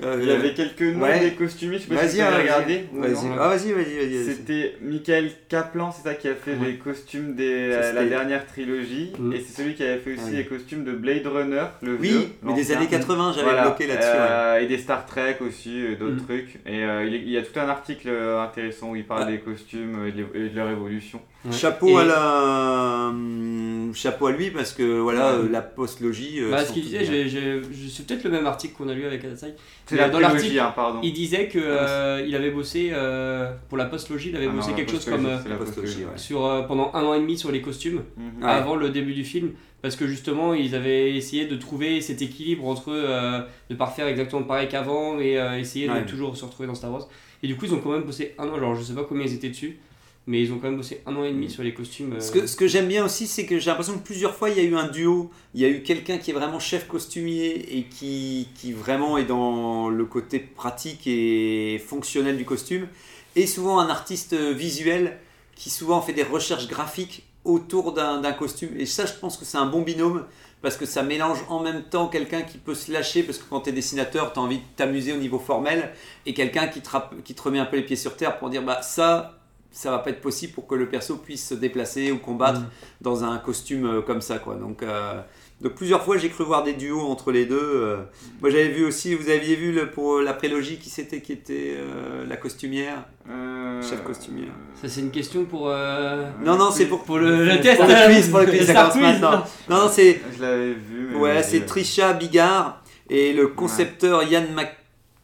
Il y avait quelques noms des costumistes, je sais pas si tu as regardé. Vas-y, ah, vas-y, vas-y. C'était Michael Kaplan, c'est ça qui a fait les costumes de la dernière trilogie. Mm. Et c'est celui qui avait fait aussi les costumes de Blade Runner, le Oui, mais des années 80, j'avais bloqué là-dessus. Et des Star Trek aussi, d'autres mm. trucs. Et euh, il, y a tout un article euh, intéressant où il parle des costumes et de, leur évolution. Chapeau à la hum, chapeau à lui parce que voilà la postlogie. Euh, bah, ce qu'il disait, c'est peut-être le même article qu'on a lu avec Adasai. C'est la dans l'article, hein, pardon. Il disait que ah, il avait bossé pour la postlogie, il avait ah bossé quelque chose comme sur pendant un an et demi sur les costumes mhm. avant le début du film parce que justement ils avaient essayé de trouver cet équilibre entre euh, ne pas refaire exactement pareil qu'avant et euh, essayer de toujours se retrouver dans Star Wars. Et du coup ils ont quand même bossé un an. Alors je sais pas combien ils étaient dessus mais ils ont quand même bossé un an et demi mm. sur les costumes ce que, ce que j'aime bien aussi c'est que j'ai l'impression que plusieurs fois il y a eu un duo. Il y a eu quelqu'un qui est vraiment chef costumier et qui, qui vraiment est dans le côté pratique et fonctionnel du costume. Et souvent un artiste visuel qui souvent fait des recherches graphiques autour d'un costume. Et ça, je pense que c'est un bon binôme parce que ça mélange en même temps quelqu'un qui peut se lâcher parce que quand tu es dessinateur, tu as envie de t'amuser au niveau formel et quelqu'un qui, te qui te remet un peu les pieds sur terre pour dire bah ça ça va pas être possible pour que le perso puisse se déplacer ou combattre mm. dans un costume euh, comme ça quoi. Donc euh, donc plusieurs fois j'ai cru voir des duos entre les deux. Euh. Moi j'avais vu aussi, vous aviez vu le, pour la prélogie qui c'était qui était euh, la costumière, euh, chef costumière. Ça c'est une question pour. Non non c'est pour, pour le, le test. Pour le quiz, pour le quiz, ça commence maintenant. Non non c'est. Je l'avais vu. Ouais c'est Trisha Bigard et le concepteur Yann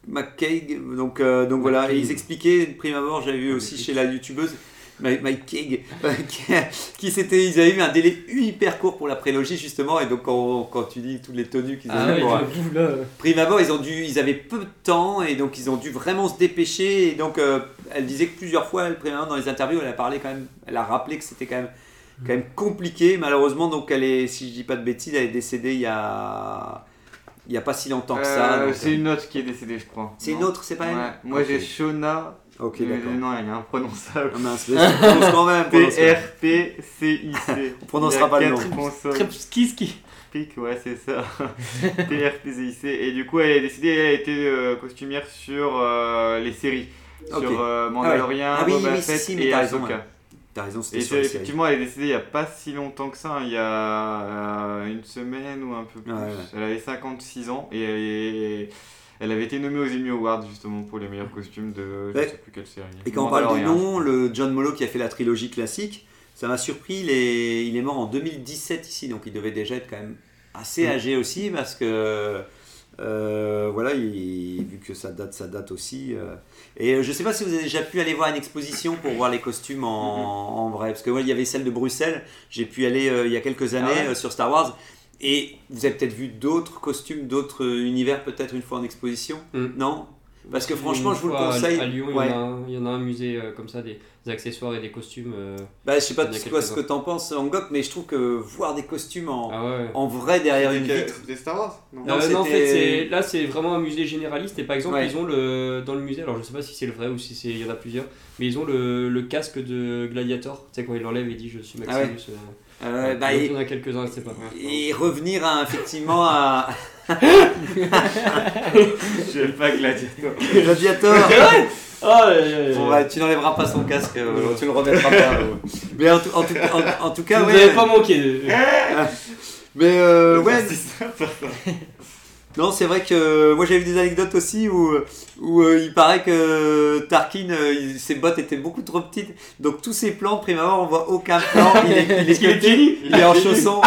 McCaig. Donc donc voilà et ils expliquaient prime abord j'avais vu aussi chez la youtubeuse Mike King, qui s'était, ils avaient eu un délai hyper court pour la prélogie justement, et donc quand, quand tu dis toutes les tenues qu'ils avaient ah, pour, prime abord, ils ont dû, ils avaient peu de temps et donc ils ont dû vraiment se dépêcher. Et donc euh, elle disait que plusieurs fois, elle, dans les interviews, elle a parlé quand même, elle a rappelé que c'était quand même, quand même compliqué. Malheureusement, donc elle est, si je dis pas de bêtises, elle est décédée il y a il n'y a pas si longtemps que ça. Euh, c'est une autre qui est décédée, je crois. C'est une autre, c'est pas elle Moi j'ai Shona Ok, d'accord. Non, il y a un prononçable. Ah mince, prononce quand même. T-R-P-C-I-C. On prononcera pas le nom. Kiski. Pic, ouais, c'est ça. T-R-P-C-I-C. Et du coup, elle est décidée, elle a été euh, costumière sur euh, les séries. Sur euh, Mandalorian, ah, oui. ah, oui, Boba Fett et Ahsoka. T'as raison, c'était sur effectivement, elle est décédée il n'y a pas si longtemps que ça, hein. il y a une semaine ou un peu plus. Elle avait 56 ans et elle avait été nommée aux Emmy Awards justement pour les meilleurs costumes de je ne sais plus quelle série. Et quand on parle du nom, le John Molo qui a fait la trilogie classique, ça m'a surpris. Il est, il est mort en 2017 ici, donc il devait déjà être quand même assez mm. âgé aussi parce que voilà, vu que ça date, ça date aussi. Et je sais pas si vous avez déjà pu aller voir une exposition pour voir les costumes en, vrai, parce que il y avait celle de Bruxelles. J'ai pu aller il y a quelques ah années sur Star Wars. Et vous avez peut-être vu d'autres costumes, d'autres univers peut-être une fois en exposition, mm. non? Parce que franchement, je vous le conseille. À, Lyon, il, y en a un musée euh, comme ça, des, accessoires et des costumes. Euh, bah, je sais pas toi, ce que t'en penses, Angok, mais je trouve que voir des costumes en, ah en vrai derrière une vitre. Des Star Wars Non, euh, en fait, là, c'est vraiment un musée généraliste. Et par exemple, ils ont le, dans le musée, alors je sais pas si c'est le vrai ou si il y en a plusieurs, mais ils ont le, le casque de Gladiator. Tu sais, quand il l'enlève, il dit Je suis ah Maximus. Euh, bah, il y en a quelques-uns, c'est pas. Et revenir à, effectivement à. Je vais pas Gladiator. Gladiator Oh, bon, bah, tu n'enlèveras pas son casque, euh, tu le remettras pas. Mais en, tout, en, tout, en, tout cas, Vous n'avez pas manqué. Mais euh, ouais. Non, c'est vrai que moi j'avais vu des anecdotes aussi où, où euh, il paraît que Tarkin, euh, ses bottes étaient beaucoup trop petites. Donc tous ses plans, prime abord, on voit aucun plan. Il est, il est, il est en chaussons.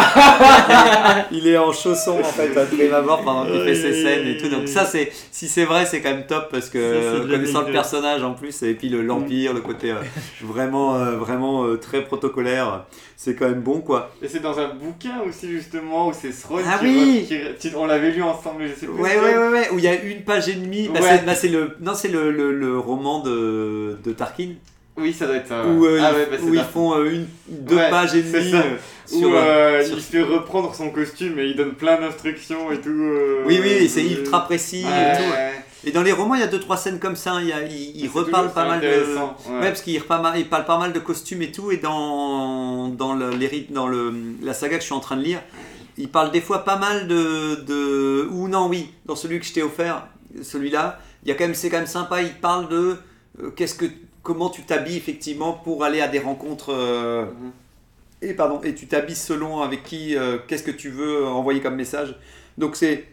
il est en chaussons en fait, à prime abord pendant qu'il fait ses scènes et tout. Donc ça, c'est si c'est vrai, c'est quand même top parce que connaissant le personnage en plus, et puis l'Empire, le, côté euh, vraiment, vraiment très protocolaire c'est quand même bon quoi. Et c'est dans un bouquin aussi justement où c'est Sron ah oui on l'avait lu ensemble, je sais plus. Ouais ouais ouais, ouais où il y a une page et demie. Bah, bah c'est le non c'est le, le, le, roman de, de Tarkin. Oui, ça doit être ça. Où, euh, ah bah, où ils font euh, une, deux pages et demie. Euh, sur, où il se fait reprendre son costume et il donne plein d'instructions et tout. oui, oui, c'est ultra précis et tout. Et dans les romans, il y a deux trois scènes comme ça. Il, il, reparle pas mal de. Ouais. parce qu'il il parle pas mal de costumes et tout. Et dans dans le, dans le la saga que je suis en train de lire, il parle des fois pas mal de de ou non oui dans celui que je t'ai offert, celui-là, il y a quand même c'est quand même sympa. Il parle de euh, qu'est-ce que comment tu t'habilles effectivement pour aller à des rencontres. Euh. Et pardon, et tu t'habilles selon avec qui, euh, qu'est-ce que tu veux envoyer comme message. Donc c'est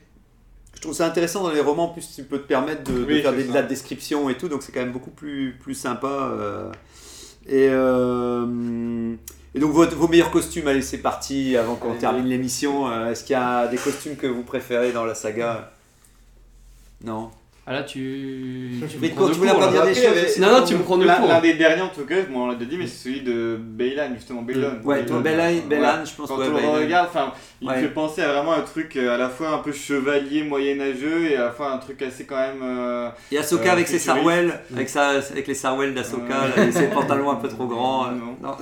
je trouve ça intéressant dans les romans, plus tu peux te permettre de, faire des, de la description et tout, donc c'est quand même beaucoup plus, plus sympa. Et, euh, et, donc vos, vos, meilleurs costumes, allez c'est parti avant qu'on termine l'émission. Euh, est-ce qu'il y a des costumes que vous préférez dans la saga? Non? Ah là, tu. Tu, me prends pas dire des choses. Non, non, tu me prends de cours. L'un des derniers, en tout cas, on l'a dit, mais c'est celui de Baylan, justement. Baylan. Ouais, toi, Baylan, je pense. Quand on le regarde, enfin, il fait penser à vraiment un truc euh, à la fois un peu chevalier, moyenâgeux et à la fois un truc assez quand même. Euh, et Ahsoka avec ses sarwell, avec, sa, avec les sarwell d'Ahsoka, et ses pantalons un peu trop grands. Euh, non.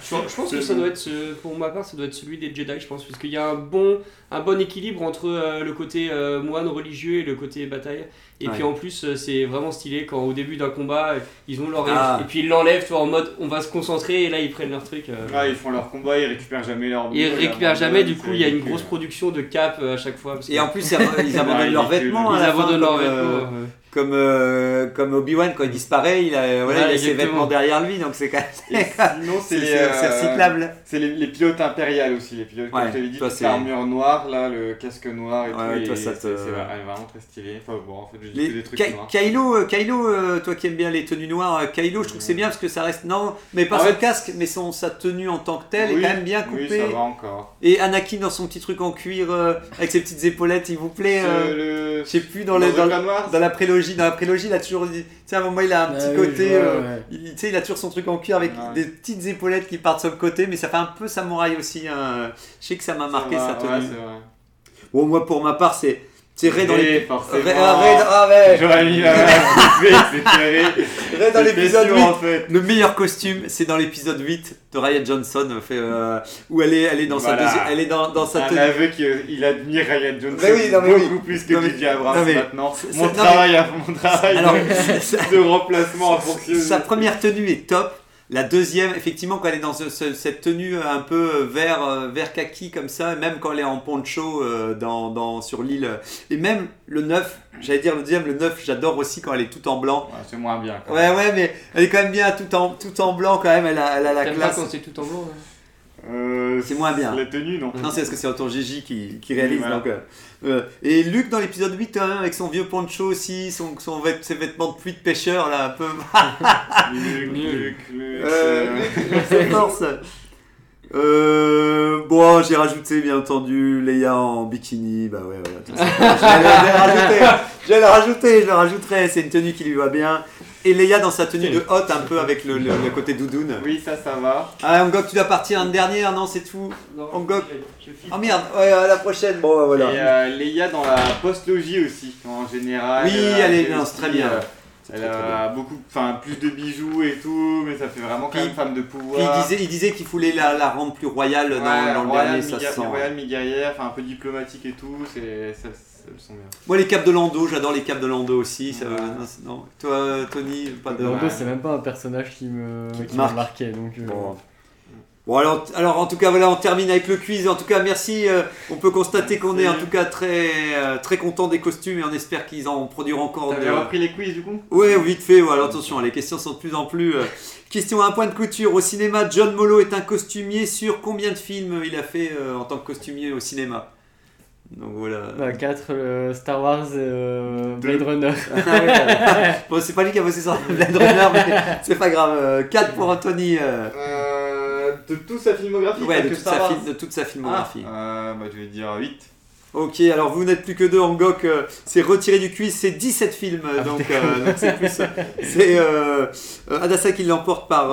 je pense que ça doit être, pour ma part, ça doit être celui des Jedi, je pense, parce qu'il y a un bon, un bon équilibre entre le côté moine religieux et le côté bataille. Et puis en plus, euh, c'est vraiment stylé quand au début d'un combat, ils ont leur ah. et puis ils l'enlèvent, tu vois, en mode on va se concentrer et là ils prennent leur truc. Euh. Ah, ils font leur combat, ils récupèrent jamais leur. Ils récupèrent jamais, du coup il y a une grosse production de cap euh, à chaque fois. et en plus, ils abandonnent leurs vêtements. Ils abandonnent leurs vêtements comme, euh, comme Obi-Wan quand il disparaît, il a, voilà, il a ses vêtements derrière lui, donc c'est quand même. Sinon, c'est euh, recyclable. C'est les, les, pilotes impériales aussi, les pilotes, comme je t'avais dit, c'est l'armure noire, là, le casque noir et ouais, tout. Toi, ça te... C'est vraiment très stylé. Enfin bon, en fait, je dis des trucs noirs. Kylo, euh, Kylo toi qui aimes bien les tenues noires, Kylo, je trouve que c'est bien parce que ça reste. Non, mais pas son casque, mais son, sa tenue en tant que telle est quand même bien coupée. Oui, ça va encore. Et Anakin dans son petit truc en cuir avec ses petites épaulettes, il vous plaît Je sais plus, dans la prélogie, dans la prélogie, là, toujours Tu sais, à un moment, il a un petit ah côté. Euh, il, tu sais, il a toujours son truc en cuir avec des petites épaulettes qui partent sur le côté, mais ça fait un peu samouraï aussi. Hein. Je sais que ça m'a marqué sa tenue. bon, moi, pour ma part, c'est c'est dans les. Ah ouais J'aurais mis la Ray dans l'épisode 8. En fait. Le meilleur costume, c'est dans l'épisode 8 de Ryan Johnson, fait, euh, où elle est, elle est dans sa deuxième. Elle est dans, dans sa tenue. Un aveu qu'il admire Ryan Johnson oui, non, beaucoup oui. plus que DJ Abrams maintenant. Mon travail, mon travail de remplacement a fonctionné. Sa première tenue est top. La deuxième, effectivement, quand elle est dans cette tenue un peu vert, euh, vert kaki comme ça, même quand elle est en poncho euh, dans, dans, sur l'île, et même le 9, j'allais dire le deuxième, le 9, j'adore aussi quand elle est tout en blanc. Ouais, c'est moins bien. Quand ouais, ouais, mais elle est quand même bien tout en, tout en blanc quand même, elle a, elle a la classe. quand c'est tout en blanc euh, c'est moins bien. La tenue, non Non, c'est parce que c'est Autor Gigi qui, qui réalise. donc, euh, euh, et Luc dans l'épisode 8, hein, avec son vieux poncho aussi, son, son ses vêtements de pluie de pêcheur, là, un peu. Luc, Luc, Luc. Euh, Luc, force. Euh, bon, j'ai rajouté bien entendu Leia en bikini. Bah ouais, voilà. je l'ai rajouté. Je l'ai rajouté, je le rajouterai. C'est une tenue qui lui va bien. Et Leia dans sa tenue de hôte, un peu avec le, le, côté doudoune. Oui, ça, ça va. Ah, Angok, tu dois partir une dernière, non, c'est tout Angok. Oh merde, ouais, à la prochaine, bon, bah, voilà. Et euh, Leia dans la post-logie aussi, en général. Oui, elle est bien, c'est très bien. Euh, elle a beaucoup, enfin plus de bijoux et tout, mais ça fait vraiment quand même femme de pouvoir. il disait, il disait qu'il voulait la, la, rendre plus royale dans, dans le dernier, ça sent. Royale, mi-guerrière, enfin un peu diplomatique et tout, c'est, ça, elles sont bien. Moi les capes de Lando, j'adore les capes de Lando aussi. Ça, non, Toi, Tony, pas de. Lando, c'est même pas un personnage qui me, qui m'a marqué, donc. Euh, Bon alors, alors en tout cas voilà on termine avec le quiz. En tout cas merci. Euh, on peut constater qu'on est en tout cas très euh, très content des costumes et on espère qu'ils en produiront encore. T'avais repris les quiz du coup? Ouais vite fait. alors attention les questions sont de plus en plus. Euh, question à un point de couture au cinéma. John Molo est un costumier sur combien de films il a fait en tant que costumier au cinéma? Donc voilà. 4 bah, Star Wars Blade Runner. Ah bon, c'est pas lui qui a bossé sur Blade Runner, mais c'est pas grave. 4 pour Anthony. De toute sa filmographie Ouais, de toute, sa, de toute, sa, filmographie. Ah, euh, bah, je vais dire 8. Ok, alors vous n'êtes plus que deux, Angok, euh, c'est retiré du quiz, c'est 17 films, ah, donc euh, c'est plus... C'est Adassa qui l'emporte par,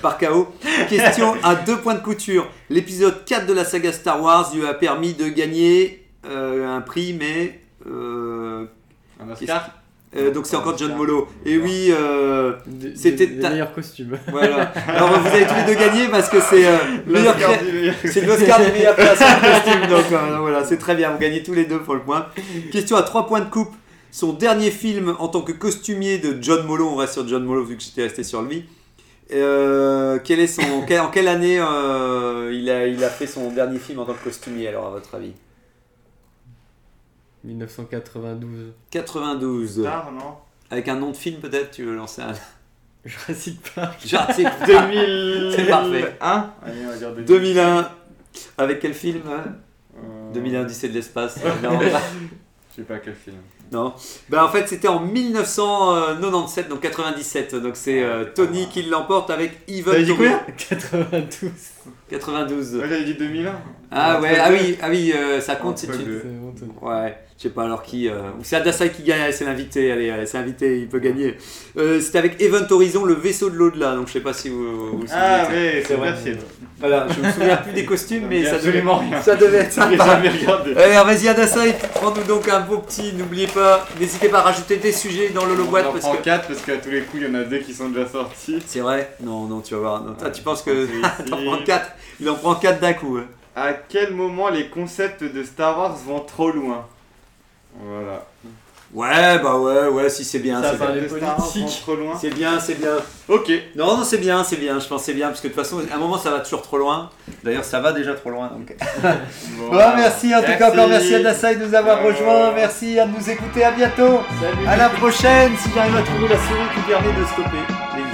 par KO. Question à deux points de couture. L'épisode 4 de la saga Star Wars lui a permis de gagner un prix, mais... un Oscar? Euh, donc c'est encore John Molo. Et oui, euh, c'était le meilleur costume. Voilà. Alors vous avez tous les deux gagné parce que c'est euh, c'est l'Oscar du meilleur costume. Donc voilà, c'est très bien. Vous gagnez tous les deux pour le point. Question à 3 points de coupe. Son dernier film en tant que costumier de John Molo, on va sur John Molo vu que j'étais resté sur lui. quel est son, en quelle année il, a, il a fait son dernier film en tant que costumier alors à votre avis? 1992. 92. Tard, non? Avec un nom de film peut-être, tu veux lancer un. Jurassic Park. Jurassic 2000. C'est parfait. 1 2001. Avec quel film 2001 Odyssée de l'espace. Je sais pas quel film. Non. Ben en fait, c'était en 1997, donc 97. Donc c'est euh, Tony qui l'emporte avec Even. T'as dit combien 92. 92. Ouais, j'avais dit 2001. Ah ouais, ah oui, ah oui, euh, ça compte si tu. Ouais. Je sais pas alors qui. Euh... C'est Adassa qui gagne, c'est l'invité, allez, c'est l'invité, il peut gagner. Euh, C'était avec Event Horizon, le vaisseau de l'au-delà, donc je sais pas si vous vous, Ah oui, c'est vrai. Voilà, je me souviens plus des costumes, mais ça devait, rien. ça devait être sympa. Alors vas-y Adassa, prends-nous donc un beau petit, n'oubliez pas, n'hésitez pas à rajouter des sujets dans le boîte. parce que... 4 parce qu'à tous les coups il y en a deux qui sont déjà sortis. C'est vrai Non, non, tu vas voir. Ah, tu penses que. il en prend 4 Il en prend 4 d'un coup. À quel moment les concepts de Star Wars vont trop loin? Voilà. Ouais, bah ouais, ouais, si c'est bien. Ça va les politiques. trop loin. C'est bien, c'est bien. Ok. Non, non, c'est bien, c'est bien. Je pense c'est bien parce que de toute façon, à un moment, ça va toujours trop loin. D'ailleurs, ça va déjà trop loin. Donc. bon, merci en tout cas encore merci à Dassaï de nous avoir rejoints. Merci à nous écouter. À bientôt. Salut. À la prochaine. Si j'arrive à trouver la série qui permet de stopper les